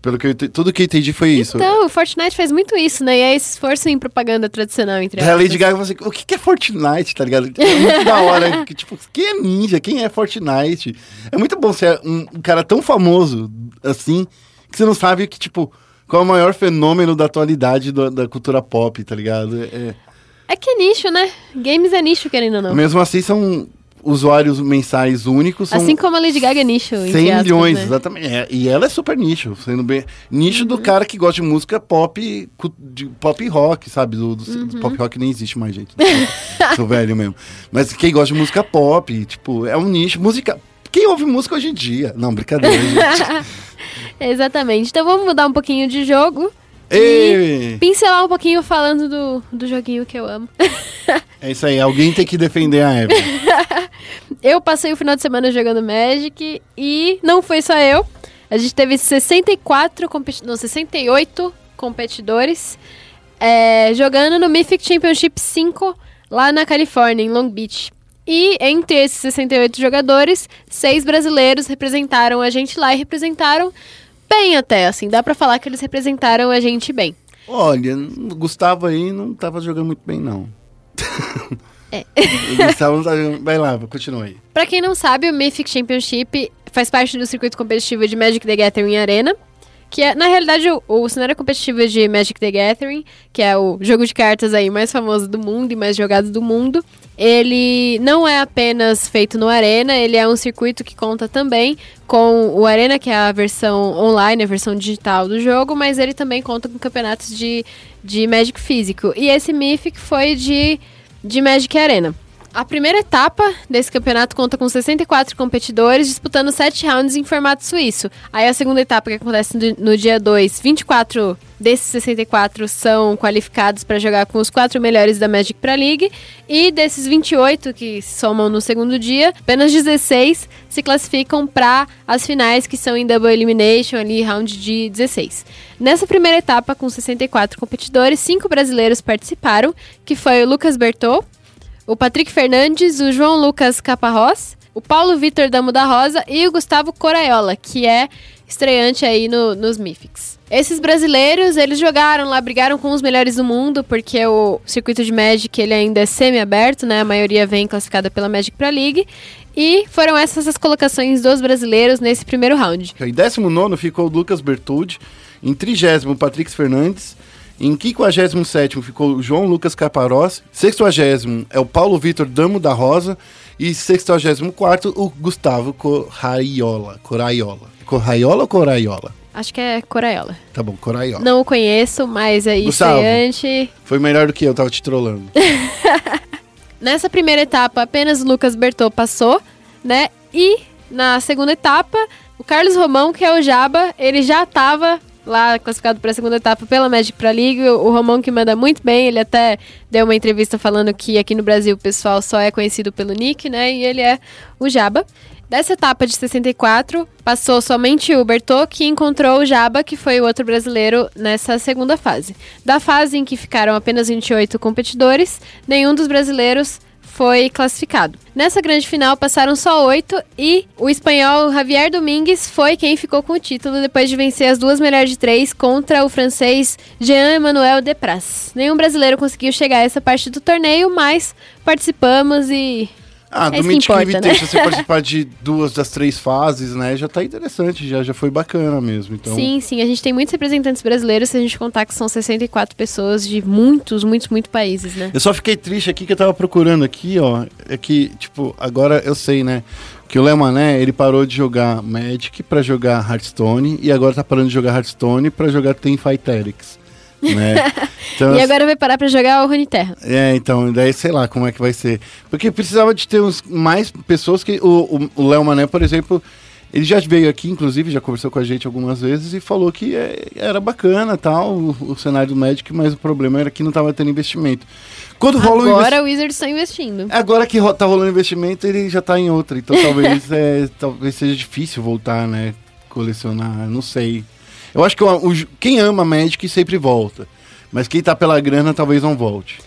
Pelo que eu tudo que eu entendi foi isso. Então, o Fortnite faz muito isso, né, e é esse esforço em propaganda tradicional, entre a. Lady Gaga assim, o que que é Fortnite, tá ligado? É muito da hora. Que, tipo, quem é ninja? Quem é Fortnite? É muito bom ser um, um cara tão famoso, assim, que você não sabe que, tipo, qual é o maior fenômeno da atualidade do- da cultura pop, tá ligado? É, É que é nicho, né? Games é nicho, querendo ou não. mesmo assim, são usuários mensais únicos. Assim como a Lady Gaga é nicho, entre 100 aspas, milhões, né? exatamente. É, e ela é super nicho, sendo bem. Nicho Uhum. do cara que gosta de música pop, de pop rock, sabe? Do, do- Uhum. Pop rock nem existe mais, gente. Sou- Sou velho mesmo. Mas quem gosta de música pop, tipo, é um nicho. Música. Quem ouve música hoje em dia? Não, brincadeira, gente. Exatamente. Então vamos mudar um pouquinho de jogo Ei, pincelar um pouquinho falando do, do joguinho que eu amo. é isso aí, alguém tem que defender a Evelyn. Eu passei o final de semana jogando Magic e não foi só eu. A gente teve 64 competi não, 68 competidores é, jogando no Mythic Championship 5 lá na Califórnia, em Long Beach. E entre esses 68 jogadores, seis brasileiros representaram a gente lá e representaram bem até, assim. Dá pra falar que eles representaram a gente bem. Olha, o Gustavo aí não tava jogando muito bem, não. É. o Gustavo não tá jogando. Vai lá, continua aí. Pra quem não sabe, o Mythic Championship faz parte do circuito competitivo de Magic the Gathering Arena, que é, na realidade, o, o cenário competitivo de Magic the Gathering, que é o jogo de cartas aí mais famoso do mundo e mais jogado do mundo, ele não é apenas feito no Arena, ele é um circuito que conta também com o Arena, que é a versão online, a versão digital do jogo, mas ele também conta com campeonatos de, de Magic físico. E esse Mythic foi de, de Magic Arena. A primeira etapa desse campeonato conta com 64 competidores disputando 7 rounds em formato suíço. Aí a segunda etapa, que acontece no dia 2, 24 desses 64 são qualificados para jogar com os quatro melhores da Magic Pro League. E desses 28 que somam no segundo dia, apenas 16 se classificam para as finais, que são em Double Elimination, ali, round de 16. Nessa primeira etapa, com 64 competidores, cinco brasileiros participaram, que foi o Lucas Bertot, o Patrick Fernandes, o João Lucas Caparrós, o Paulo Vitor Damo da Rosa e o Gustavo Coraiola, que é estreante aí no, nos Mythics. Esses brasileiros, eles jogaram lá, brigaram com os melhores do mundo, porque o circuito de Magic ele ainda é semi-aberto, né? A maioria vem classificada pela Magic Pro League. E foram essas as colocações dos brasileiros nesse primeiro round. Em 19 ficou o Lucas Bertoldi, em 30 o Patrick Fernandes, em 57 ficou o João Lucas Caparós. 60 é o Paulo Vitor Damo da Rosa. E 64 o Gustavo Coraiola. Coraiola. Coraiola ou Coraiola? Acho que é Coraiola. Tá bom, Coraiola. Não o conheço, mas aí Gustavo, estreante. Foi melhor do que eu, tava te trollando. Nessa primeira etapa, apenas o Lucas Bertot passou, né? E na segunda etapa, o Carlos Romão, que é o Jaba, ele já tava lá classificado para a segunda etapa pela Magic Pro League. O Romão que manda muito bem, ele até deu uma entrevista falando que aqui no Brasil o pessoal só é conhecido pelo Nick, né? E ele é o Jaba. Dessa etapa de 64, passou somente o Bertot, que encontrou o Jaba, que foi o outro brasileiro nessa segunda fase. Da fase em que ficaram apenas 28 competidores, nenhum dos brasileiros foi classificado. Nessa grande final passaram só oito e o espanhol Javier Domingues foi quem ficou com o título depois de vencer as duas melhores de três contra o francês Jean-Emmanuel Depras. Nenhum brasileiro conseguiu chegar a essa parte do torneio, mas participamos e ah, é do Mythic importa, Invitation, né? você participar de duas das três fases, né? Já tá interessante, já, já foi bacana mesmo. Então, Sim, sim, a gente tem muitos representantes brasileiros, se a gente contar que são 64 pessoas de muitos, muitos, muitos países, né? Eu só fiquei triste aqui que eu tava procurando aqui, ó. É que, tipo, agora eu sei, né? Que o Léo Mané, ele parou de jogar Magic pra jogar Hearthstone e agora tá parando de jogar Hearthstone pra jogar Team Fighterix. Né? Então, E agora vai parar pra jogar o Runeterra. É, então, daí sei lá como é que vai ser. Porque precisava de ter uns, mais pessoas que. O Léo Mané, por exemplo, ele já veio aqui, inclusive, já conversou com a gente algumas vezes e falou que é, era bacana tal, o, o cenário do Magic, mas o problema era que não estava tendo investimento. Quando rola investi- Agora o Wizards está investindo. Agora que ro- tá rolando investimento, ele já tá em outra. Então talvez, é, talvez seja difícil voltar, né? Colecionar, não sei. Eu acho que quem ama Magic sempre volta. Mas quem tá pela grana talvez não volte.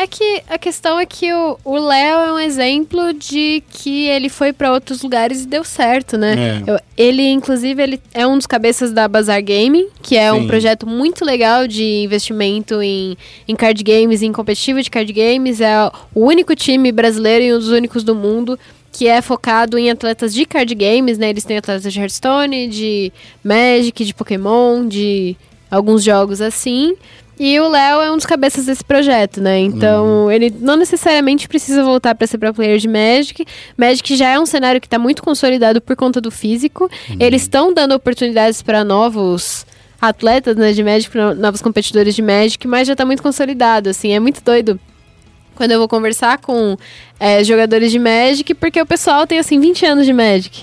É que a questão é que o Léo é um exemplo de que ele foi pra outros lugares e deu certo, né? É. Eu- ele, inclusive, ele é um dos cabeças da Bazar Gaming, que é um Sim. projeto muito legal de investimento em, em card games, em competitivo de card games. É o único time brasileiro e um dos únicos do mundo que é focado em atletas de card games, né? Eles têm atletas de Hearthstone, de Magic, de Pokémon, de alguns jogos assim. E o Léo é um dos cabeças desse projeto, né? Então, ele não necessariamente precisa voltar para ser pro player de Magic. Magic já é um cenário que está muito consolidado por conta do físico. Eles estão dando oportunidades para novos atletas né, de Magic, novos competidores de Magic, mas já está muito consolidado, assim, é muito doido. Quando eu vou conversar com é, jogadores de Magic, porque o pessoal tem, assim, 20 anos de Magic,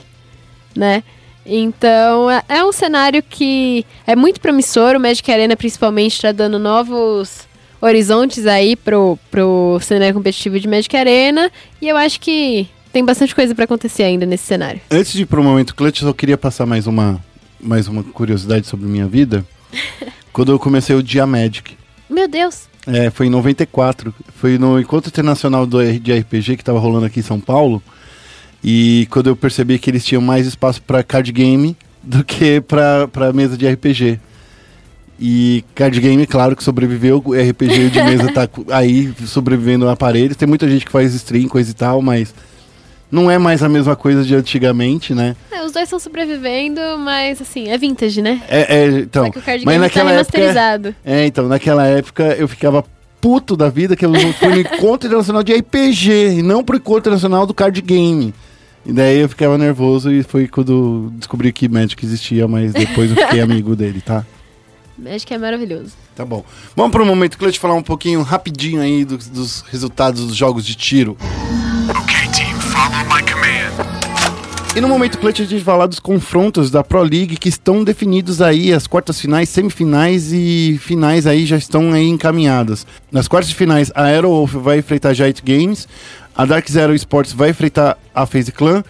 né? Então, é- é um cenário que é muito promissor. O Magic Arena, principalmente, está dando novos horizontes aí pro, pro cenário competitivo de Magic Arena. E eu acho que tem bastante coisa para acontecer ainda nesse cenário. Antes de ir pro momento clutch, eu só queria passar mais uma, mais uma curiosidade sobre minha vida. Quando eu comecei o Dia Magic. Meu Deus! É, foi em 94. Foi no Encontro Internacional do, de RPG que tava rolando aqui em São Paulo. E quando eu percebi que eles tinham mais espaço para card game do que para pra mesa de RPG. E card game, claro que sobreviveu, RPG de mesa tá aí sobrevivendo a aparelhos. Tem muita gente que faz stream, coisa e tal, mas Não é mais a mesma coisa de antigamente, né? É, os dois estão sobrevivendo, mas assim, é vintage, né? É, é, então. Só que o card mas game tá naquela época, é, então, naquela época eu ficava puto da vida que eu fui no encontro internacional de RPG e não pro encontro internacional do card game. E daí eu ficava nervoso e foi quando descobri que Magic existia, mas depois eu fiquei amigo dele, tá? Magic é maravilhoso. Tá bom. Vamos para o momento clutch falar um pouquinho rapidinho aí dos, dos resultados dos jogos de tiro. E no momento clutch a gente vai falar dos confrontos da Pro League que estão definidos aí, as quartas finais, semifinais e finais aí já estão aí encaminhadas. Nas quartas de finais, a Aerowolf vai enfrentar a Giant Games, a Dark Zero Sports vai enfrentar a FaZe Clan,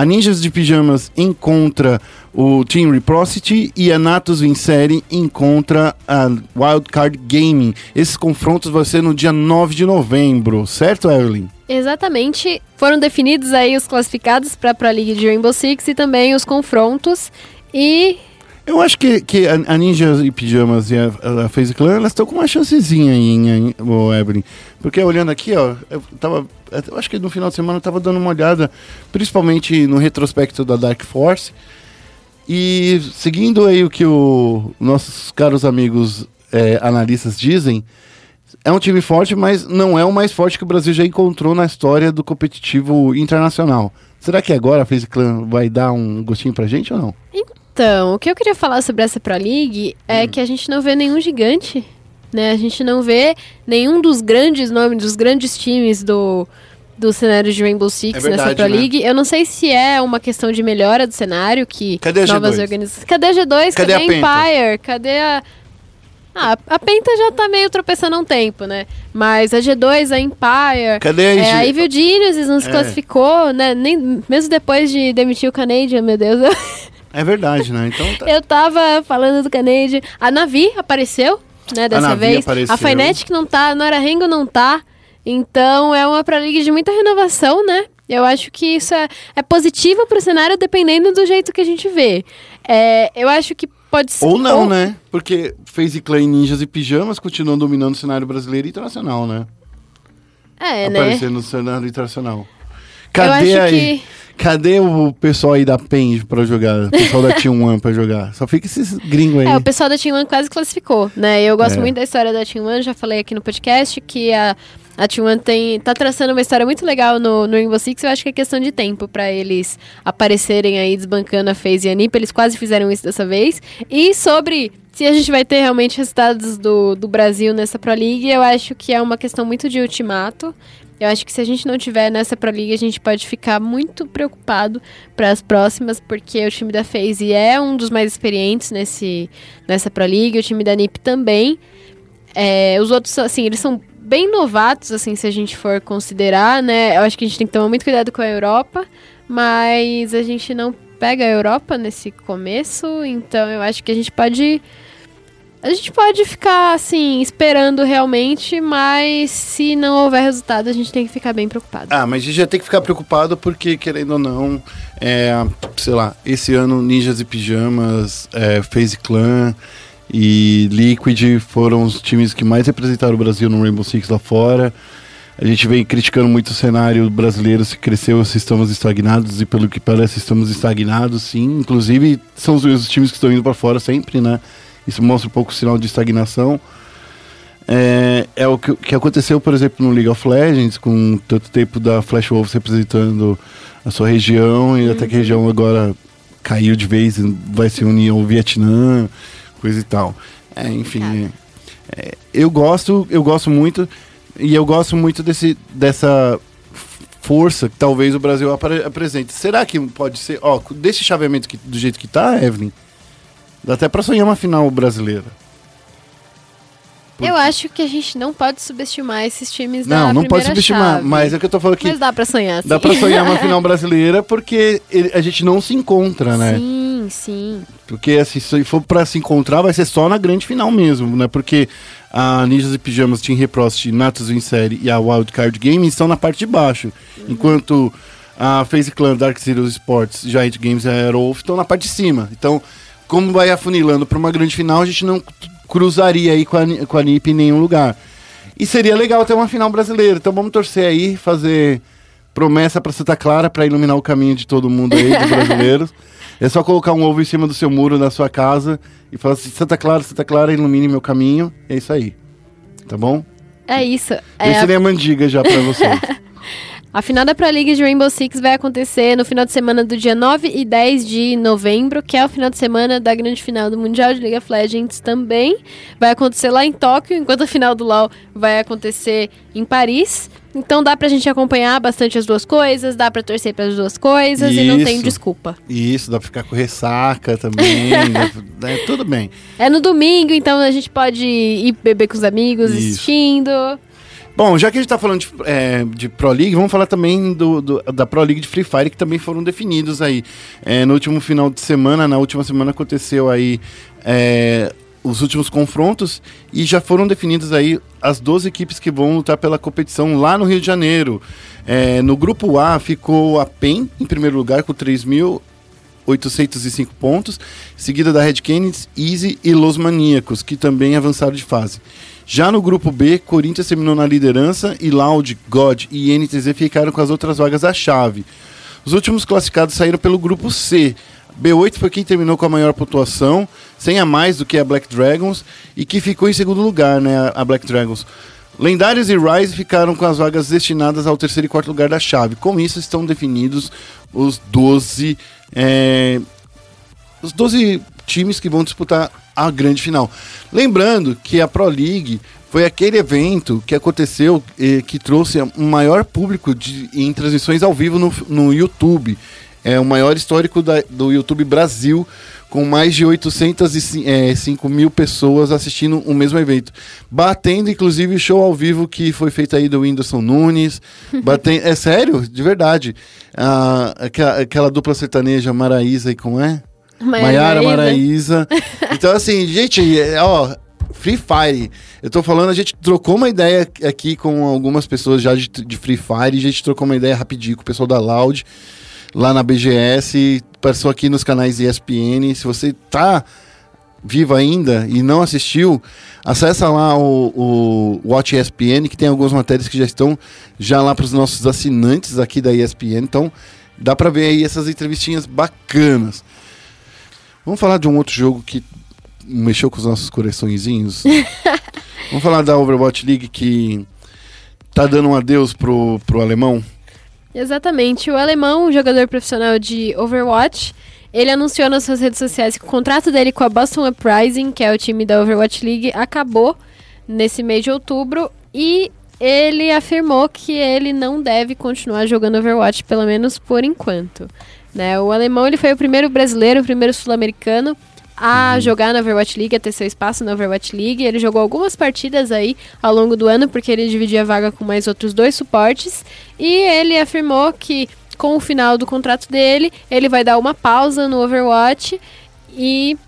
a Ninjas de Pijamas encontra o Team Reciprocity e a Natus Vincere encontra a Wildcard Gaming. Esses confrontos vão ser no dia 9 de novembro, certo, Evelyn? Exatamente. Foram definidos aí os classificados para a Pro League de Rainbow Six e também os confrontos. E Eu acho que, que a, a Ninjas e Pijamas e a, a FaZe Clan, elas estão com uma chancezinha aí, em, o Evelyn. Porque olhando aqui, ó, eu tava. Eu acho que no final de semana eu tava dando uma olhada, principalmente no retrospecto da Dark Force. E seguindo aí o que o nossos caros amigos é, analistas dizem, é um time forte, mas não é o mais forte que o Brasil já encontrou na história do competitivo internacional. Será que agora a FaZe Clan vai dar um gostinho pra gente ou não? Então, o que eu queria falar sobre essa Pro League é Hum. que a gente não vê nenhum gigante, né? A gente não vê nenhum dos grandes nomes, dos grandes times do, do cenário de Rainbow Six É verdade, nessa Pro né? League. Eu não sei se é uma questão de melhora do cenário, que Cadê novas G2? organizações... Cadê a G2? Cadê Cadê, a? Empire? Cadê a... Ah, a Penta já tá meio tropeçando há um tempo, né? Mas a G2, a Empire... Cadê a É, a? Evil Geniuses não se É. classificou, né? Nem, mesmo depois de demitir o Canadian, meu Deus. É verdade, né? Então tá. Eu tava falando do Canadian. A Navi apareceu, né, dessa Navi vez. apareceu. A Fnatic não tá, a Nora Rengo não tá. Então é uma Pro League de muita renovação, né? Eu acho que isso é, é positivo pro cenário dependendo do jeito que a gente vê. É, eu acho que pode ser. Ou não, né? Porque FaZe Clan, Ninjas e Pijamas continuam dominando o cenário brasileiro e internacional, né? É, né? Aparecendo no cenário internacional. Cadê aí? que. Cadê o pessoal aí da PEN pra jogar? O pessoal da Team One pra jogar? Só fica esses gringos aí. É, o pessoal da Team One quase classificou, né? Eu gosto É. muito da história da Team One, já falei aqui no podcast que a, a Team One tem, tá traçando uma história muito legal no, no Rainbow Six. Eu acho que é questão de tempo pra eles aparecerem aí desbancando a FaZe e a NiP. Eles quase fizeram isso dessa vez. E sobre se a gente vai ter realmente resultados do, do Brasil nessa Pro League, eu acho que é uma questão muito de ultimato. Eu acho que se a gente não tiver nessa Pro League, a gente pode ficar muito preocupado para as próximas, porque o time da FaZe é um dos mais experientes nesse, nessa Pro League, o time da NiP também. É, os outros, assim, eles são bem novatos, assim, se a gente for considerar, né? Eu acho que a gente tem que tomar muito cuidado com a Europa, mas a gente não pega a Europa nesse começo, então eu acho que a gente pode. A gente pode ficar, assim, esperando realmente, mas se não houver resultado, a gente tem que ficar bem preocupado. Ah, mas a gente já tem que ficar preocupado porque, querendo ou não, é, sei lá, esse ano Ninjas e Pijamas, é, Clan e Liquid foram os times que mais representaram o Brasil no Rainbow Six lá fora. A gente vem criticando muito o cenário brasileiro, se cresceu se estamos estagnados, e pelo que parece estamos estagnados, sim. Inclusive, são os mesmos times que estão indo para fora sempre, né? Isso mostra um pouco o sinal de estagnação. É, é o que, que aconteceu, por exemplo, no League of Legends, com tanto tempo da Flash Wolves representando a sua região, e até que a região agora caiu de vez, e vai se unir ao Vietnã, coisa e tal. É, enfim, é, eu gosto, eu gosto muito, e eu gosto muito desse, dessa força que talvez o Brasil apre- apresente. Será que pode ser, ó, desse chaveamento que, do jeito que tá, Evelyn, dá até pra sonhar uma final brasileira. Eu acho que a gente não pode subestimar esses times da Não, não pode subestimar, chave. mas é que eu tô falando que Mas dá pra sonhar, sim. dá pra sonhar uma final brasileira porque a gente não se encontra, né? Sim, sim. Porque assim, se for pra se encontrar, vai ser só na grande final mesmo, né? Porque a Ninjas e Pijamas, Team Reprost, Natus Série e a Wildcard Gaming estão na parte de baixo. Enquanto a FaZe Clan, Dark Zero Sports, Giant Games e a Aerowolf estão na parte de cima. Então, como vai afunilando pra uma grande final, a gente não cruzaria aí com a, com a NiP em nenhum lugar. E seria legal ter uma final brasileira. Então vamos torcer aí, fazer promessa para Santa Clara para iluminar o caminho de todo mundo aí, dos brasileiros. É só colocar um ovo em cima do seu muro da sua casa e falar assim: Santa Clara, Santa Clara, ilumine meu caminho. É isso aí. Tá bom? É isso. Eu É, ensinei a mandiga já pra vocês. A final da Pro League de Rainbow Six vai acontecer no final de semana do dia 9 e 10 de novembro, que é o final de semana da grande final do Mundial de League of Legends também. Vai acontecer lá em Tóquio, enquanto a final do LoL vai acontecer em Paris. Então dá pra gente acompanhar bastante as duas coisas, dá pra torcer pras duas coisas e não tem Isso. desculpa. Isso, dá pra ficar com ressaca também. pra- é, tudo bem. É no domingo, então a gente pode ir beber com os amigos, Isso. assistindo. Bom, já que a gente tá falando de, é, de Pro League, vamos falar também do, do- da Pro League de Free Fire, que também foram definidos aí. É, no último final de semana, na última semana aconteceu aí é, os últimos confrontos e já foram definidos aí as 12 equipes que vão lutar pela competição lá no Rio de Janeiro. É, no grupo A ficou a PEN em primeiro lugar com 3.805 pontos, seguida da Red Canids, Easy e Los Maníacos, que também avançaram de fase. Já no grupo B, Corinthians terminou na liderança e Loud, God e NTZ ficaram com as outras vagas da chave. Os últimos classificados saíram pelo grupo C. B8 foi quem terminou com a maior pontuação, sem a mais do que a Black Dragons, e que ficou em segundo lugar, né, a- Black Dragons. Lendários e Rise ficaram com as vagas destinadas ao terceiro e quarto lugar da chave. Com isso estão definidos os 12 é, os 12 times que vão disputar a grande final. Lembrando que a Pro League foi aquele evento que aconteceu eh, que trouxe um maior público de, em transmissões ao vivo no, no YouTube. É o maior histórico da- do YouTube Brasil, com mais de 805 mil pessoas assistindo o mesmo evento. Batendo, inclusive, o show ao vivo que foi feito aí do Whindersson Nunes. Batendo, é sério, de verdade. Ah, aquela, aquela dupla sertaneja Maraísa e como é? Maiara Maraísa. Então, assim, gente, é, ó, Free Fire. Eu tô falando, a gente trocou uma ideia aqui com algumas pessoas já de, de Free Fire. A gente trocou uma ideia rapidinho com o pessoal da Loud, lá na BGS. Passou aqui nos canais ESPN. Se você tá vivo ainda e não assistiu, acessa lá o, o Watch ESPN, que tem algumas matérias que já estão já lá para os nossos assinantes aqui da ESPN. Então, dá para ver aí essas entrevistinhas bacanas. Vamos falar de um outro jogo que mexeu com os nossos coraçõezinhos. Vamos falar da Overwatch League que tá dando um adeus pro, pro alemão. Exatamente. O alemão, um jogador profissional de Overwatch, ele anunciou nas suas redes sociais que o contrato dele com a Boston Uprising, que é o time da Overwatch League, acabou nesse mês de outubro e ele afirmou que ele não deve continuar jogando Overwatch, pelo menos por enquanto. Né? O alemão ele foi o primeiro brasileiro, o primeiro sul-americano a jogar na Overwatch League, a ter seu espaço na Overwatch League. Ele jogou algumas partidas aí ao longo do ano, porque ele dividia a vaga com mais outros dois suportes. E ele afirmou que com o final do contrato dele, ele vai dar uma pausa no Overwatch e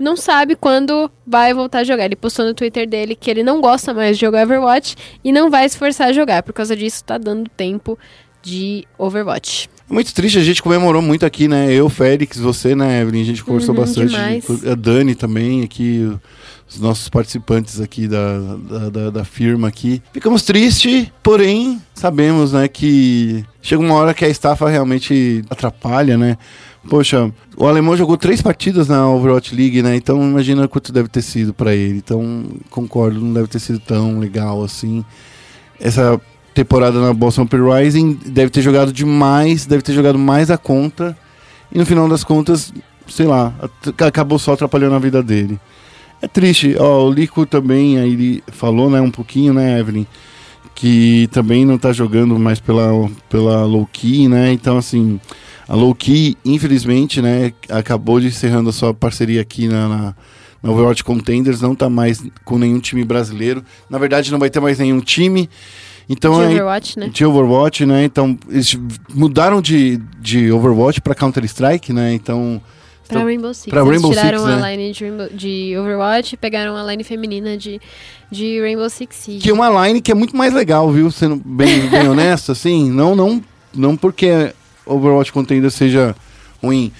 não sabe quando vai voltar a jogar. Ele postou no Twitter dele que ele não gosta mais de jogar Overwatch e não vai se forçar a jogar. Por causa disso, tá dando tempo de Overwatch. Muito triste, a gente comemorou muito aqui, né? Eu, Félix, você, né, Evelyn? A gente conversou Uhum, bastante. demais. A Dani também, aqui, os nossos participantes aqui da, da, da- da firma aqui. Ficamos tristes, porém, sabemos, né, que chega uma hora que a estafa realmente atrapalha, né? Poxa, o alemão jogou três partidas na Overwatch League, né? Então imagina quanto deve ter sido pra ele. Então, concordo, não deve ter sido tão legal assim. Essa temporada na Boston Uprising deve ter jogado demais, deve ter jogado mais a conta. E no final das contas, sei lá, acabou só atrapalhando a vida dele. É triste. Ó, o Lico também, aí ele falou, né, um pouquinho, né, Evelyn, que também não tá jogando mais pela, pela Low Key, né? Então, assim, a Low Key, infelizmente, né, acabou de encerrando a sua parceria aqui na, na, na Overwatch Contenders, não tá mais com nenhum time brasileiro. Na verdade, não vai ter mais nenhum time. Então, de Overwatch, né? de Overwatch, né? Então, eles mudaram de, de Overwatch para Counter-Strike, né? Então, Pra então, Rainbow Six. pra Eles Rainbow tiraram Six, a né? line de, Rainbow- de Overwatch e pegaram a line feminina de, de Rainbow Six Siege. que é uma line que é muito mais legal, viu? Sendo bem, bem honesto, assim. Não, não, não porque Overwatch Contender seja ruim,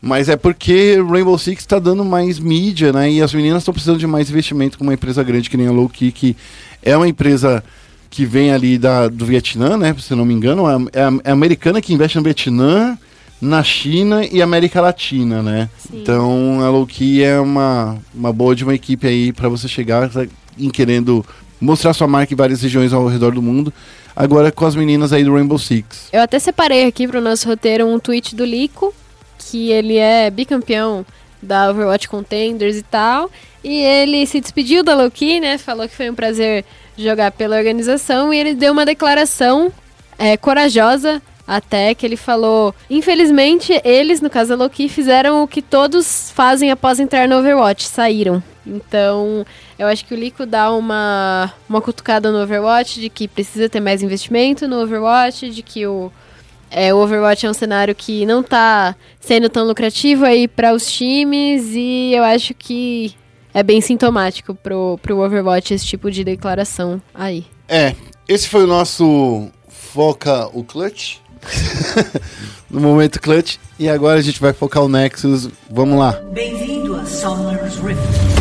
mas é porque Rainbow Six tá dando mais mídia, né? E as meninas estão precisando de mais investimento com uma empresa grande que nem a Low Key, que é uma empresa que vem ali da, do Vietnã, né? Se não me engano, é, a- é a americana que investe no Vietnã, na China e América Latina, né? Sim. Então a Loki é uma, uma boa de uma equipe aí para você chegar em querendo mostrar sua marca em várias regiões ao redor do mundo. Agora com as meninas aí do Rainbow Six. Eu até separei aqui pro nosso roteiro um tweet do Lico, que ele é bicampeão da Overwatch Contenders e tal. E ele se despediu da Loki, né? Falou que foi um prazer jogar pela organização. E ele deu uma declaração é, corajosa até que ele falou: Infelizmente, eles, no caso da Loki, fizeram o que todos fazem após entrar no Overwatch, saíram. Então, eu acho que o Lico dá uma, uma cutucada no Overwatch de que precisa ter mais investimento no Overwatch, de que o, é, o Overwatch é um cenário que não tá sendo tão lucrativo aí para os times e eu acho que é bem sintomático pro, pro Overwatch esse tipo de declaração aí. É, esse foi o nosso Foca o Clutch. no momento Clutch. E agora a gente vai focar o Nexus. Vamos lá. Bem-vindo a Summer's Rift.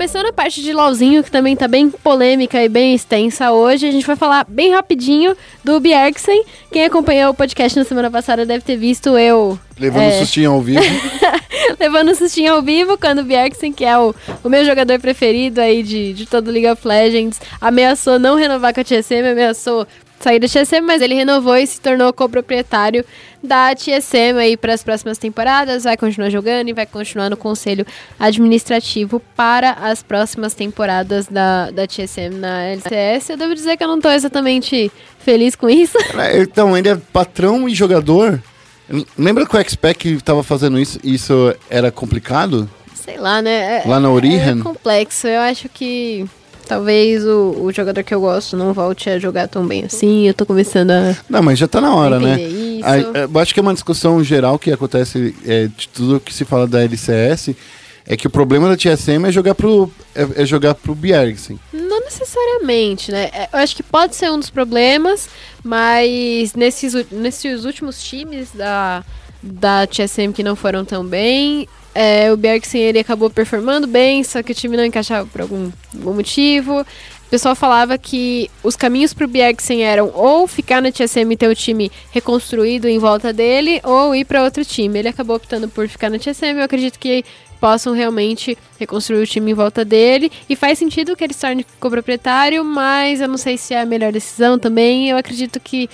Começando a parte de LOLzinho, que também tá bem polêmica e bem extensa hoje, a gente vai falar bem rapidinho do Bjergsen. Quem acompanhou o podcast na semana passada deve ter visto eu Levando É. sustinho ao vivo. levando sustinho ao vivo quando o Bjergsen, que é o, o meu jogador preferido aí de, de todo League of Legends, ameaçou não renovar com a TSM, ameaçou sair da TSM, mas ele renovou e se tornou coproprietário da TSM aí para as próximas temporadas, vai continuar jogando e vai continuar no conselho administrativo para as próximas temporadas da, da TSM na LCS. Eu devo dizer que eu não tô exatamente feliz com isso. É, Então, ele é patrão e jogador. Lembra que o X-Pac tava fazendo isso e isso era complicado? Sei lá, né? É- Lá na Origen? É complexo. Eu acho que talvez o, o jogador que eu gosto não volte a jogar tão bem assim. Eu tô começando a Não, mas já tá na hora, né? isso. A- Eu acho que é uma discussão geral que acontece é, de tudo que se fala da LCS. É que o problema da TSM é jogar pro, é, é jogar pro Bjergsen. Não necessariamente, né? É, Eu acho que pode ser um dos problemas, mas nesses, nesses últimos times da, da TSM que não foram tão bem, é, o Bjergsen ele acabou performando bem, só que o time não encaixava por algum, algum motivo. O pessoal falava que os caminhos pro Bjergsen eram ou ficar na TSM e ter o time reconstruído em volta dele, ou ir para outro time. Ele acabou optando por ficar na TSM. Eu acredito que possam realmente reconstruir o time em volta dele. E faz sentido que ele se torne coproprietário, mas eu não sei se é a melhor decisão também. Eu acredito que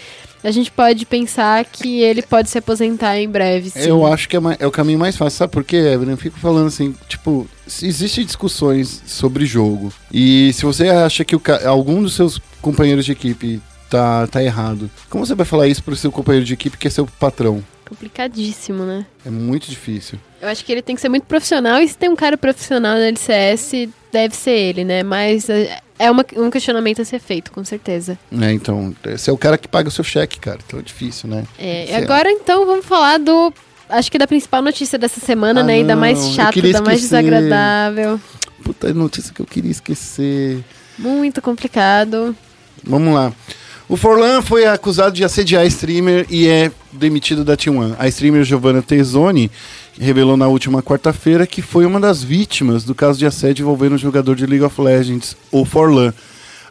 a gente pode pensar que ele pode se aposentar em breve. Sim. Eu acho que é, é o caminho mais fácil. Sabe por quê, Evelyn? Eu fico falando assim, tipo, existem discussões sobre jogo. E se você acha que o algum dos seus companheiros de equipe tá, tá errado, como você vai falar isso pro seu companheiro de equipe que é seu patrão? Complicadíssimo, né? É muito difícil. Eu acho que ele tem que ser muito profissional, e se tem um cara profissional na LCS, deve ser ele, né? Mas é é uma- um questionamento a ser feito, com certeza. É, então, você é o cara que paga o seu cheque, cara. Então é difícil, né? É, e lá. agora, então, vamos falar do. Acho que da principal notícia dessa semana, Ah, né? E da não, mais chata, queria da mais desagradável. Puta notícia que eu queria esquecer. Muito complicado. Vamos lá. O Forlan foi acusado de assediar streamer e é demitido da T1. A streamer Giovanna Tezzoni revelou na última quarta-feira que foi uma das vítimas do caso de assédio envolvendo o jogador de League of Legends, o Forlan.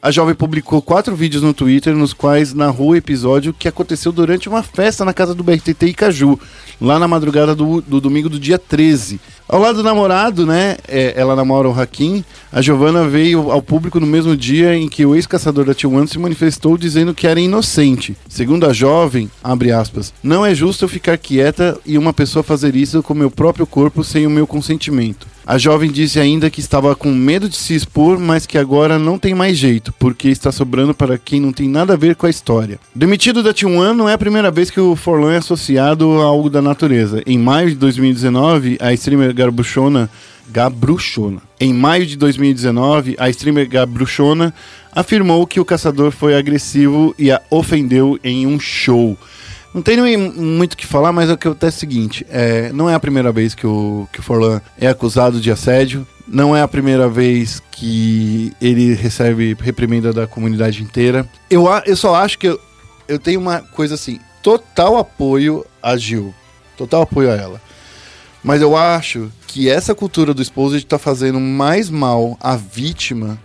A jovem publicou quatro vídeos no Twitter nos quais narrou o episódio que aconteceu durante uma festa na casa do BRTT Icaju, lá na madrugada do, do domingo do dia 13. Ao lado do namorado, né, é, ela namora o Hakim, a Giovanna veio ao público no mesmo dia em que o ex-caçador da T1 se manifestou dizendo que era inocente. Segundo a jovem, abre aspas, não é justo eu ficar quieta e uma pessoa fazer isso com meu próprio corpo sem o meu consentimento. A jovem disse ainda que estava com medo de se expor, mas que agora não tem mais jeito, porque está sobrando para quem não tem nada a ver com a história. Demitido da T1 não é a primeira vez que o Forlan é associado a algo da natureza. Em maio de 2019, a streamer Garbuchona Gabruchona. Em maio de 2019, a streamer Gabruchona afirmou que o caçador foi agressivo e a ofendeu em um show. Não tem muito o que falar, mas o que acontece é o seguinte: é, não é a primeira vez que o, que o Forlan é acusado de assédio, não é a primeira vez que ele recebe reprimenda da comunidade inteira. Eu, eu só acho que eu, eu tenho uma coisa assim: total apoio a Gil, total apoio a ela. Mas eu acho que essa cultura do exposed tá fazendo mais mal à vítima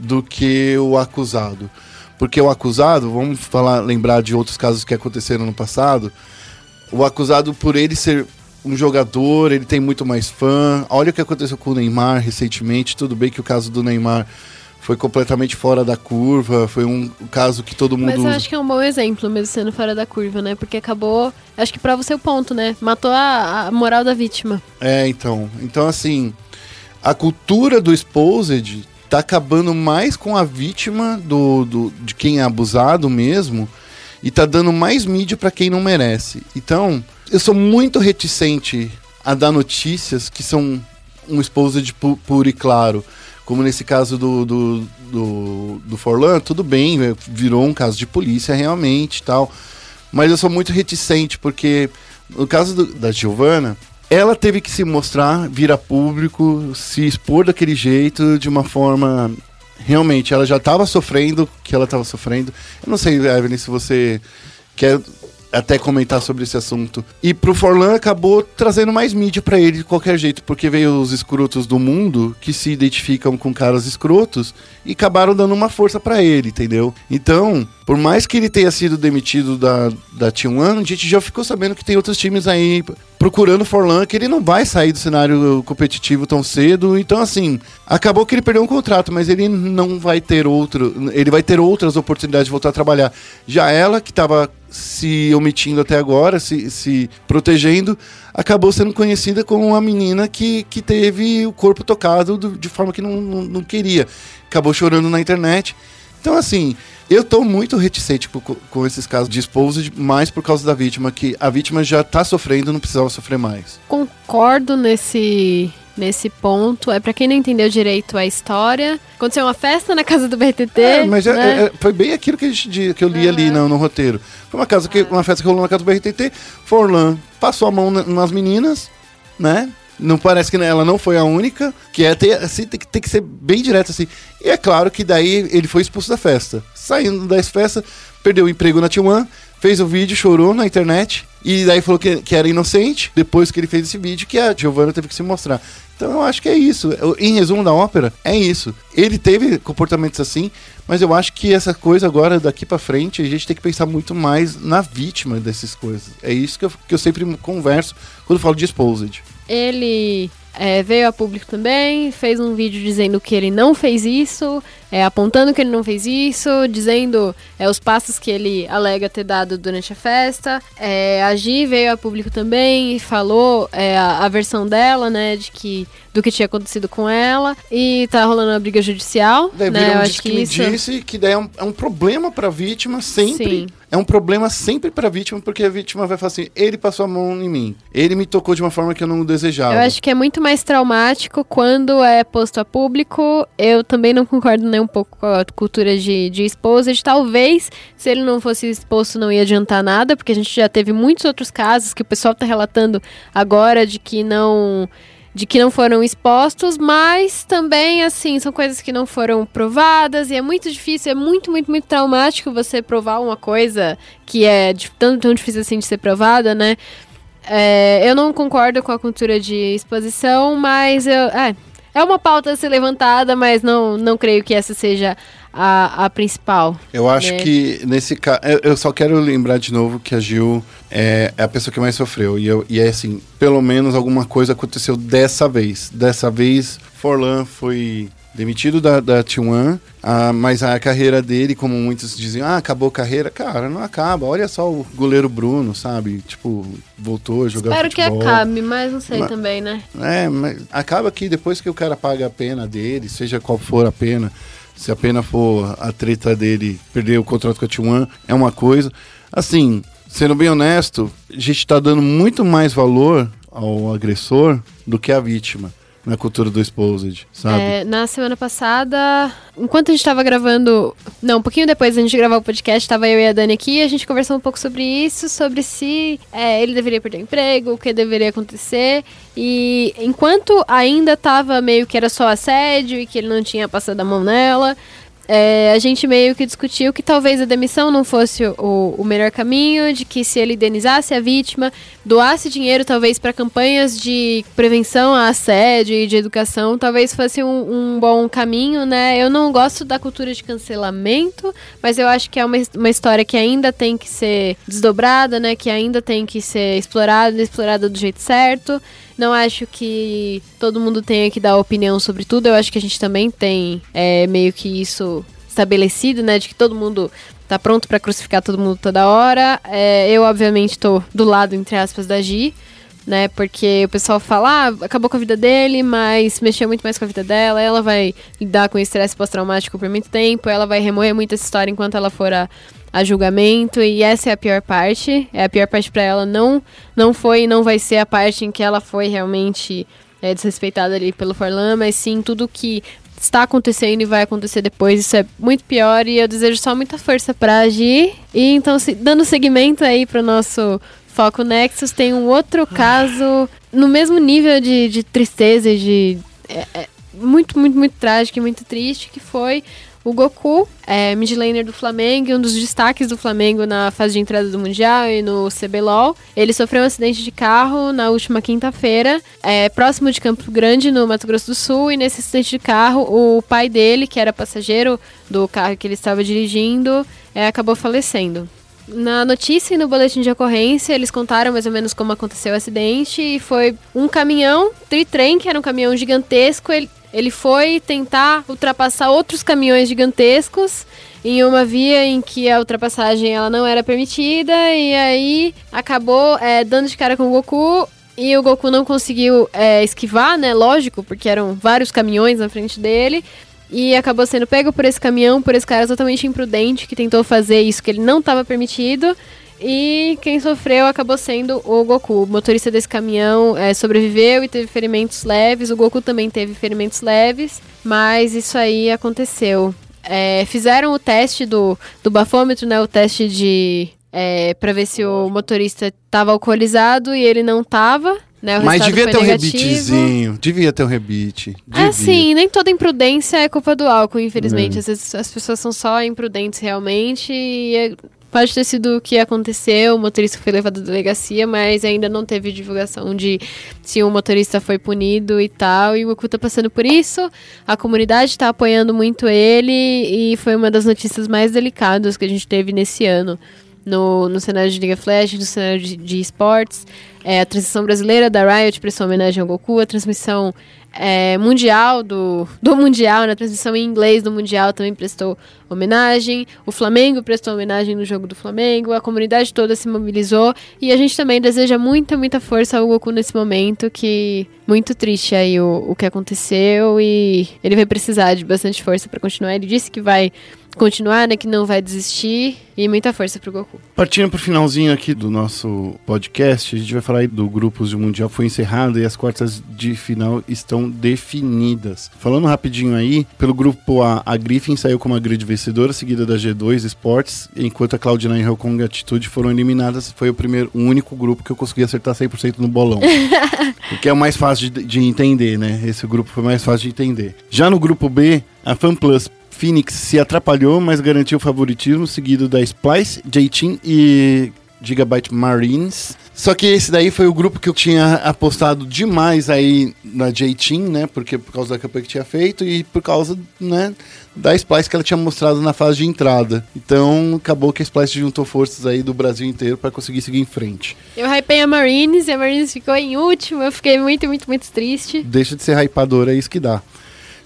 do que o acusado. Porque o acusado, vamos falar, lembrar de outros casos que aconteceram no passado, o acusado por ele ser um jogador, ele tem muito mais fã. Olha o que aconteceu com o Neymar recentemente, tudo bem que o caso do Neymar foi completamente fora da curva, foi um caso que todo mundo Mas eu acho que é um bom exemplo, mesmo sendo fora da curva, né? Porque acabou. Acho que prova o seu ponto, né? Matou a, a moral da vítima. É, então. Então, assim, a cultura do exposed tá acabando mais com a vítima do, do, de quem é abusado mesmo e tá dando mais mídia para quem não merece. Então, eu sou muito reticente a dar notícias que são um exposed pu- puro e claro. Como nesse caso do, do, do, do Forlan, tudo bem, é, virou um caso de polícia realmente tal. Mas eu sou muito reticente, porque no caso do- da Giovana, ela teve que se mostrar, vir a público, se expor daquele jeito, de uma forma. Realmente, ela já estava sofrendo que ela estava sofrendo. Eu não sei, Evelyn, se você quer até comentar sobre esse assunto. E pro Forlan acabou trazendo mais mídia pra ele de qualquer jeito, porque veio os escrotos do mundo que se identificam com caras escrotos e acabaram dando uma força pra ele, entendeu? Então, por mais que ele tenha sido demitido da, da T1, a gente já ficou sabendo que tem outros times aí procurando Forlan, que ele não vai sair do cenário competitivo tão cedo. Então, assim, acabou que ele perdeu um contrato, mas ele não vai ter outro. Ele vai ter outras oportunidades de voltar a trabalhar. Já ela, que estava se omitindo até agora, se, se protegendo, acabou sendo conhecida como uma menina que, que teve o corpo tocado do- de forma que não, não, não queria. Acabou chorando na internet. Então, assim, eu tô muito reticente com, com esses casos de exposed, mais por causa da vítima, que a vítima já tá sofrendo, não precisava sofrer mais. Concordo nesse, nesse ponto. É pra quem não entendeu direito a história. Aconteceu uma festa na casa do BTT. É, mas é- né? é- foi bem aquilo que, a gente, que eu li ali no, no roteiro. Foi uma, casa que, uma festa que rolou na casa do BRTT. Forlan passou a mão na- nas meninas, né? Não parece que ela não foi a única, que é ter, assim, tem, que, tem que ser bem direto assim. E é claro que daí ele foi expulso da festa. Saindo da festa, perdeu o emprego na T1, fez o vídeo, chorou na internet, e daí falou que, que era inocente, depois que ele fez esse vídeo, que a Giovanna teve que se mostrar. Então eu acho que é isso. Em resumo da ópera, é isso. Ele teve comportamentos assim, mas eu acho que essa coisa agora, daqui pra frente, a gente tem que pensar muito mais na vítima dessas coisas. É isso que eu, que eu sempre converso quando falo de exposed. Ele é, veio a público também, fez um vídeo dizendo que ele não fez isso, é, apontando que ele não fez isso, dizendo é, os passos que ele alega ter dado durante a festa. É, a Gi veio a público também e falou é, a, a versão dela, né, de que do que tinha acontecido com ela e tá rolando uma briga judicial, Daí né? Eu acho que que isso disse que daí é um, é um problema pra vítima sempre. Sim. É um problema sempre pra vítima, porque a vítima vai falar assim: ele passou a mão em mim, ele me tocou de uma forma que eu não desejava. Eu acho que é muito mais traumático quando é posto a público. Eu também não concordo nem um pouco com a cultura de, de exposed. Talvez, se ele não fosse exposto, não ia adiantar nada, porque a gente já teve muitos outros casos que o pessoal tá relatando agora de que não de que não foram expostos, mas também, assim, são coisas que não foram provadas e é muito difícil, é muito, muito, muito traumático você provar uma coisa que é tão, tão difícil assim de ser provada, né? É, eu não concordo com a cultura de exposição, mas eu, é, é uma pauta a ser levantada, mas não, não creio que essa seja a, a principal. Eu acho né? que nesse caso. Eu só quero lembrar de novo que a Gil é, é a pessoa que mais sofreu. E, eu, e é assim, pelo menos alguma coisa aconteceu dessa vez. Dessa vez, Forlan foi demitido da, da T1, ah, mas a carreira dele, como muitos diziam, ah, acabou a carreira. Cara, não acaba. Olha só o goleiro Bruno, sabe? Tipo, voltou a jogar Espero que futebol. acabe, mas não sei Mas- também, né? É, mas acaba que depois que o cara paga a pena dele, seja qual for a pena, se a pena for a treta dele perder o contrato com a T1, é uma coisa. Assim, sendo bem honesto, a gente tá dando muito mais valor ao agressor do que à vítima na cultura do exposed, sabe? É, na semana passada, enquanto a gente tava gravando. Não, um pouquinho depois da gente gravar o podcast, tava eu e a Dani aqui a gente conversou um pouco sobre isso, sobre se é, ele deveria perder o emprego, o que deveria acontecer. E enquanto ainda tava meio que era só assédio e que ele não tinha passado a mão nela. É, a gente meio que discutiu que talvez a demissão não fosse o, o melhor caminho, de que se ele indenizasse a vítima, doasse dinheiro talvez para campanhas de prevenção a assédio e de educação, talvez fosse um, um, bom caminho, né? Eu não gosto da cultura de cancelamento, mas eu acho que é uma, uma história que ainda tem que ser desdobrada, né? Que ainda tem que ser explorada, explorada do jeito certo. Não acho que todo mundo tenha que dar opinião sobre tudo. Eu acho que a gente também tem é, meio que isso estabelecido, né? De que todo mundo tá pronto para crucificar todo mundo toda hora. É, eu, obviamente, tô do lado, entre aspas, da Gi, né? Porque o pessoal fala, ah, acabou com a vida dele, mas mexeu muito mais com a vida dela. Ela vai lidar com estresse pós-traumático por muito tempo, ela vai remoer muito essa história enquanto ela for a, a julgamento e essa é a pior parte. É a pior parte para ela não não foi e não vai ser a parte em que ela foi realmente é, desrespeitada ali pelo Forlan, mas sim tudo que está acontecendo e vai acontecer depois. Isso é muito pior e eu desejo só muita força para agir. E então, se, dando seguimento aí para o nosso Foco Nexus, tem um outro caso no mesmo nível de, de tristeza de. É, é, muito, muito, muito trágico e muito triste, que foi o Goku, é, midlaner do Flamengo, um dos destaques do Flamengo na fase de entrada do Mundial e no CBLOL. Ele sofreu um acidente de carro na última quinta-feira, é, próximo de Campo Grande, no Mato Grosso do Sul, e nesse acidente de carro, o pai dele, que era passageiro do carro que ele estava dirigindo, é, acabou falecendo. Na notícia e no boletim de ocorrência, eles contaram mais ou menos como aconteceu o acidente. E foi um caminhão, tritrem, que era um caminhão gigantesco. Ele, ele foi tentar ultrapassar outros caminhões gigantescos em uma via em que a ultrapassagem ela não era permitida e aí acabou é, dando de cara com o Goku e o Goku não conseguiu é, esquivar, né? Lógico, porque eram vários caminhões na frente dele. E acabou sendo pego por esse caminhão, por esse cara totalmente imprudente que tentou fazer isso que ele não estava permitido. E quem sofreu acabou sendo o Goku. O motorista desse caminhão é, sobreviveu e teve ferimentos leves. O Goku também teve ferimentos leves, mas isso aí aconteceu. É, fizeram o teste do, do bafômetro, né? O teste de. É, pra ver se o motorista estava alcoolizado e ele não estava. Né, Mas devia ter um rebitezinho. Devia ter um rebite. É sim, nem toda imprudência é culpa do álcool, infelizmente. É. Às vezes as pessoas são só imprudentes realmente e é Pode ter sido o que aconteceu, o motorista foi levado à delegacia, mas ainda não teve divulgação de se o motorista foi punido e tal. E o Goku tá passando por isso. A comunidade está apoiando muito ele e foi uma das notícias mais delicadas que a gente teve nesse ano. No, no cenário de Liga Flash, no cenário de, de esportes. É, a transição brasileira da Riot prestou homenagem ao Goku, a transmissão é, mundial do, do Mundial, na transmissão em inglês do Mundial também prestou homenagem. O Flamengo prestou homenagem no jogo do Flamengo. A comunidade toda se mobilizou. E a gente também deseja muita, muita força ao Goku nesse momento. Que muito triste aí o, o que aconteceu. E ele vai precisar de bastante força para continuar. Ele disse que vai continuar, né? Que não vai desistir. E muita força pro Goku. Partindo pro finalzinho aqui do nosso podcast, a gente vai falar aí do grupos de Mundial foi encerrado e as quartas de final estão definidas. Falando rapidinho aí, pelo grupo A, a Griffin saiu como a grande vencedora, seguida da G2 Sports, enquanto a Cloud9 e Hellkong Attitude foram eliminadas. Foi o primeiro, o único grupo que eu consegui acertar 100% no bolão. o que é o mais fácil de, de entender, né? Esse grupo foi mais fácil de entender. Já no grupo B, a FanPlus Phoenix se atrapalhou, mas garantiu o favoritismo, seguido da Splice, J-Team e Gigabyte Marines. Só que esse daí foi o grupo que eu tinha apostado demais aí na J-Team, né? Porque por causa da campanha que tinha feito e por causa, né, da Splice que ela tinha mostrado na fase de entrada. Então, acabou que a Splice juntou forças aí do Brasil inteiro para conseguir seguir em frente. Eu hypei a Marines e a Marines ficou em último. Eu fiquei muito, muito, muito triste. Deixa de ser hypador, é isso que dá.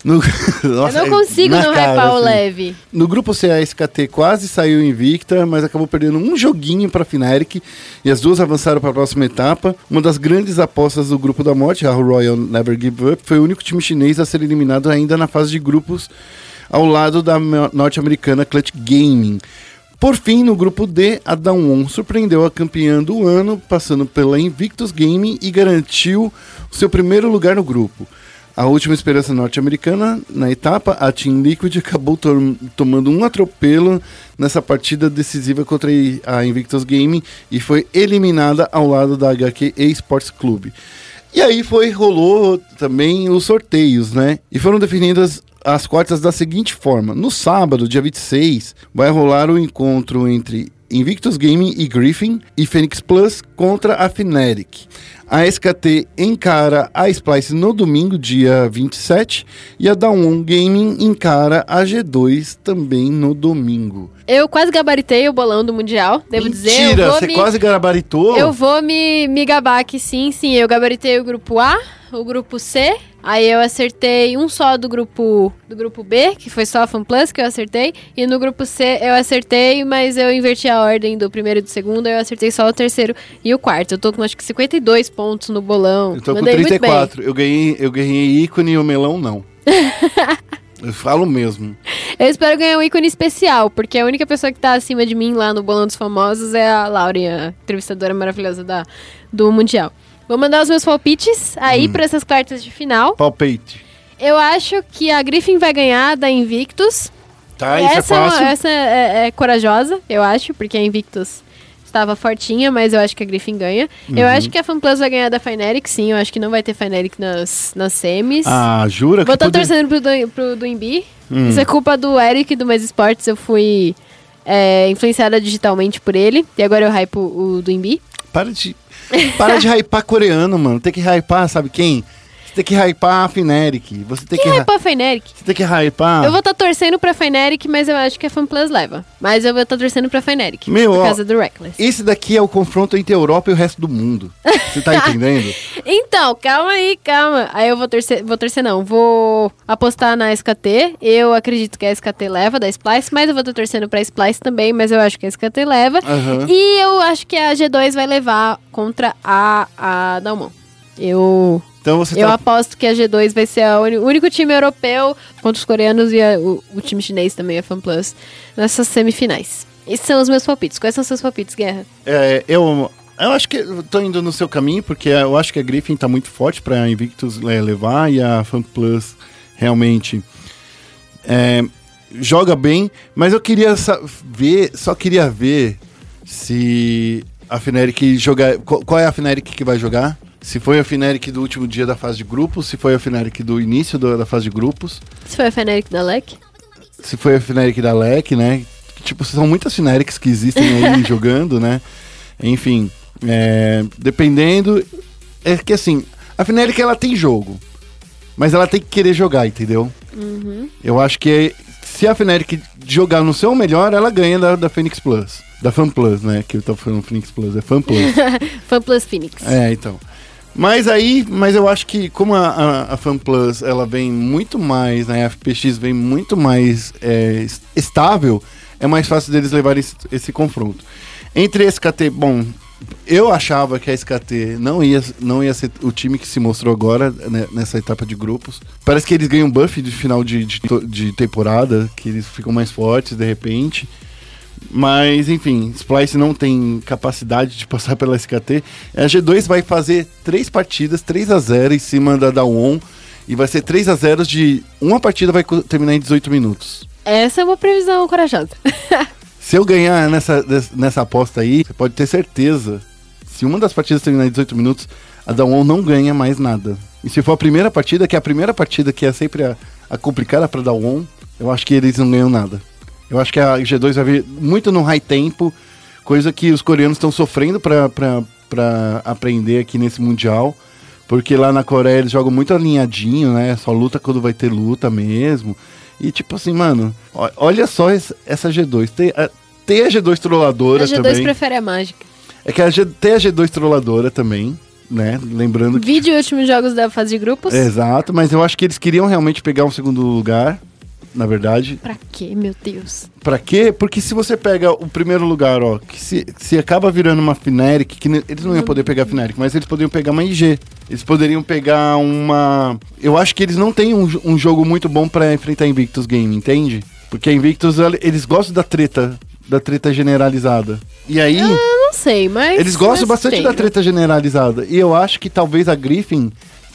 No... Nossa, eu não consigo não cara, hypar assim. o leve. No grupo C, a SKT quase saiu invicta, mas acabou perdendo um joguinho para a Fnatic e as duas avançaram para a próxima etapa. Uma das grandes apostas do grupo da morte, a Royal Never Give Up, foi o único time chinês a ser eliminado ainda na fase de grupos ao lado da norte-americana Clutch Gaming. Por fim, no grupo D, a Dawn surpreendeu a campeã do ano, passando pela Invictus Gaming e garantiu seu primeiro lugar no grupo. A última esperança norte-americana, na etapa, a Team Liquid acabou to tomando um atropelo nessa partida decisiva contra a Invictus Gaming e foi eliminada ao lado da HQ Esports Club. E aí foi, rolou também os sorteios, né? E foram definidas as quartas da seguinte forma. No sábado, dia 26, vai rolar o encontro entre Invictus Gaming e Griffin e Phoenix Plus contra a Fnatic. A SKT encara a Splice no domingo, dia 27, e a Dawn Gaming encara a G2 também no domingo. Eu quase gabaritei o bolão do Mundial, devo dizer. Eu Mentira, você me, quase gabaritou? Eu vou me, me gabar aqui, sim, sim. Eu gabaritei o grupo A, o grupo C. Aí eu acertei um só do grupo do grupo B, que foi só a FanPlus que eu acertei. E no grupo C eu acertei, mas eu inverti a ordem do primeiro e do segundo. Eu acertei só o terceiro e o quarto. Eu tô com acho que 52 pontos no bolão. Eu tô Mandei com muito bem. 34. Eu ganhei, eu ganhei ícone e o melão não. eu falo mesmo. Eu espero ganhar um ícone especial, porque a única pessoa que tá acima de mim lá no Bolão dos Famosos é a Lauren, a entrevistadora maravilhosa da, do Mundial. Vou mandar os meus palpites aí Hum. pra essas quartas de final. Palpite. Eu acho que a Griffin vai ganhar da Invictus. Tá, isso é essa uma- fácil. essa é, é corajosa, eu acho, porque a Invictus estava fortinha, mas eu acho que a Griffin ganha. Eu Uhum. acho que a FanPlus vai ganhar da Fnatic, sim. Eu acho que não vai ter Fnatic nas, nas semis. Ah, jura? Vou estar poder- torcendo pro, do, pro. Hum. Isso é culpa do Eric do Mais Esportes. Eu fui é, influenciada digitalmente por ele. E agora eu hypo o do Imbi. Para de. Para de hypar coreano, mano. Tem que hypar, sabe quem? Você tem que hypar a Fnatic. Você tem que, Quem hy- hypou a Fnatic? Você tem que hypar. Eu vou estar torcendo pra Fnatic, mas eu acho que a FanPlus leva. Mas eu vou estar torcendo pra Fnatic. Meu, por ó, causa do Reckless. Esse daqui é o confronto entre a Europa e o resto do mundo. Você tá entendendo? Então, calma aí, calma. Aí eu vou torcer, vou torcer não, vou apostar na SKT. Eu acredito que a SKT leva da Splice, mas eu vou estar torcendo pra Splice também, mas eu acho que a SKT leva. Aham. E eu acho que a G2 vai levar contra a, a Dalmon. Eu, Então você eu tá. aposto que a G2 vai ser a o único time europeu contra os coreanos e a- o, o time chinês também, a FanPlus, nessas semifinais. Esses são os meus palpites. Quais são os seus palpites, Guerra? É, eu, eu acho que tô indo no seu caminho, porque eu acho que a Griffin tá muito forte pra Invictus é, levar e a FanPlus realmente é, joga bem, mas eu queria ver, só queria ver se a Fnatic jogar. Qual, qual é a Fnatic que vai jogar? Se foi a Fnatic do último dia da fase de grupos, se foi a Fnatic do início do- da fase de grupos, Se foi a Fnatic da LEC? se foi a Fnatic da LEC, né? Tipo, são muitas Fnatics que existem aí jogando, né? Enfim, é, dependendo. É que assim, a Fnatic ela tem jogo, mas ela tem que querer jogar, entendeu? Eu acho que se a Fnatic jogar no seu melhor, ela ganha da, da Phoenix Plus. Da Fan Plus, né? Que eu tô falando Phoenix Plus, é Fan Plus. FanPlus Phoenix. É, então. Mas aí, mas eu acho que como a, a, a FanPlus ela vem muito mais, né? A FPX vem muito mais é, es- estável, é mais fácil deles levarem esse, esse confronto. Entre a SKT, bom, eu achava que a SKT não ia, não ia ser o time que se mostrou agora né, nessa etapa de grupos. Parece que eles ganham buff de final de, de, de temporada, que eles ficam mais fortes de repente. Mas, enfim, Splice não tem capacidade de passar pela SKT. A G2 vai fazer três partidas, 3 a 0 em cima da Dawon. E vai ser 3 a 0 de. Uma partida vai terminar em 18 minutos. Essa é uma previsão corajosa. Se eu ganhar nessa, nessa aposta aí, você pode ter certeza. Se uma das partidas terminar em 18 minutos, a Dawon não ganha mais nada. E se for a primeira partida, que é a primeira partida que é sempre a, a complicada pra Dawon, eu acho que eles não ganham nada. Eu acho que a G2 vai vir muito no high tempo, coisa que os coreanos estão sofrendo pra aprender aqui nesse Mundial. Porque lá na Coreia eles jogam muito alinhadinho, né? Só luta quando vai ter luta mesmo. E tipo assim, mano, olha só essa G2. Tem a, tem a G2 trolladora a G2 também. prefere a mágica. É que a G, tem a G2 trolladora também, né? Lembrando que. Vídeo últimos jogos da fase de grupos. Exato, mas eu acho que eles queriam realmente pegar um segundo lugar, na verdade. Pra quê, meu Deus? Pra quê? Porque se você pega o primeiro lugar, ó, que se, se acaba virando uma Fnatic, que eles não iam poder pegar Fnatic, mas eles poderiam pegar uma IG. Eles poderiam pegar uma. Eu acho que eles não têm um, um jogo muito bom pra enfrentar a Invictus Game, entende? Porque a Invictus, eles gostam da treta, da treta generalizada. E aí. Eu não sei, mas. Eles gostam mas bastante tem, da né? treta generalizada. E eu acho que talvez a Griffin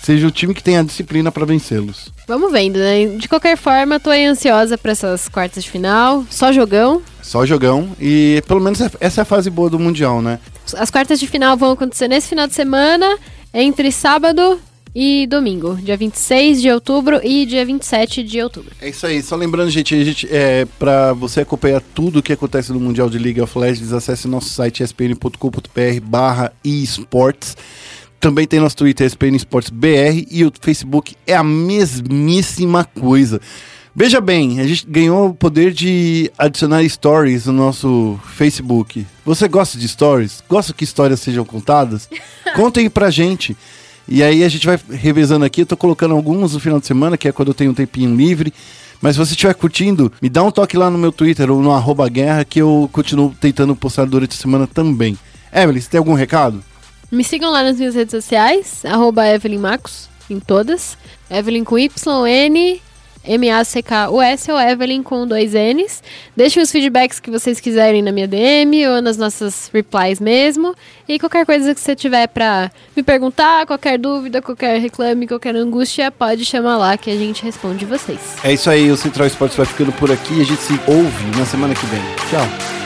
seja o time que tem a disciplina pra vencê-los. Vamos vendo, né? De qualquer forma, tô aí ansiosa pra essas quartas de final. Só jogão. Só jogão. E pelo menos essa é a fase boa do Mundial, né? As quartas de final vão acontecer nesse final de semana. entre sábado e domingo, dia 26 de outubro e dia 27 de outubro. É isso aí, só lembrando, gente, a gente é, para você acompanhar tudo o que acontece no Mundial de League of Legends, acesse nosso site espn.com.br barra esports. Também tem nosso Twitter, SPN Esportes BR, e o Facebook é a mesmíssima coisa. Veja bem, a gente ganhou o poder de adicionar stories no nosso Facebook. Você gosta de stories? Gosta que histórias sejam contadas? Conta aí pra gente. E aí a gente vai revezando aqui. Eu tô colocando alguns no final de semana, que é quando eu tenho um tempinho livre. Mas se você estiver curtindo, me dá um toque lá no meu Twitter ou no arroba guerra que eu continuo tentando postar durante a semana também. Evelyn, você tem algum recado? Me sigam lá nas minhas redes sociais, arroba Evelyn Marcos, em todas. Evelyn com Y, N, M-A-C-K-U-S ou Evelyn com dois N's. Deixem os feedbacks que vocês quiserem na minha DM ou nas nossas replies mesmo. E qualquer coisa que você tiver pra me perguntar, qualquer dúvida, qualquer reclame, qualquer angústia, pode chamar lá que a gente responde vocês. É isso aí, o Central Esportes vai ficando por aqui a gente se ouve na semana que vem. Tchau.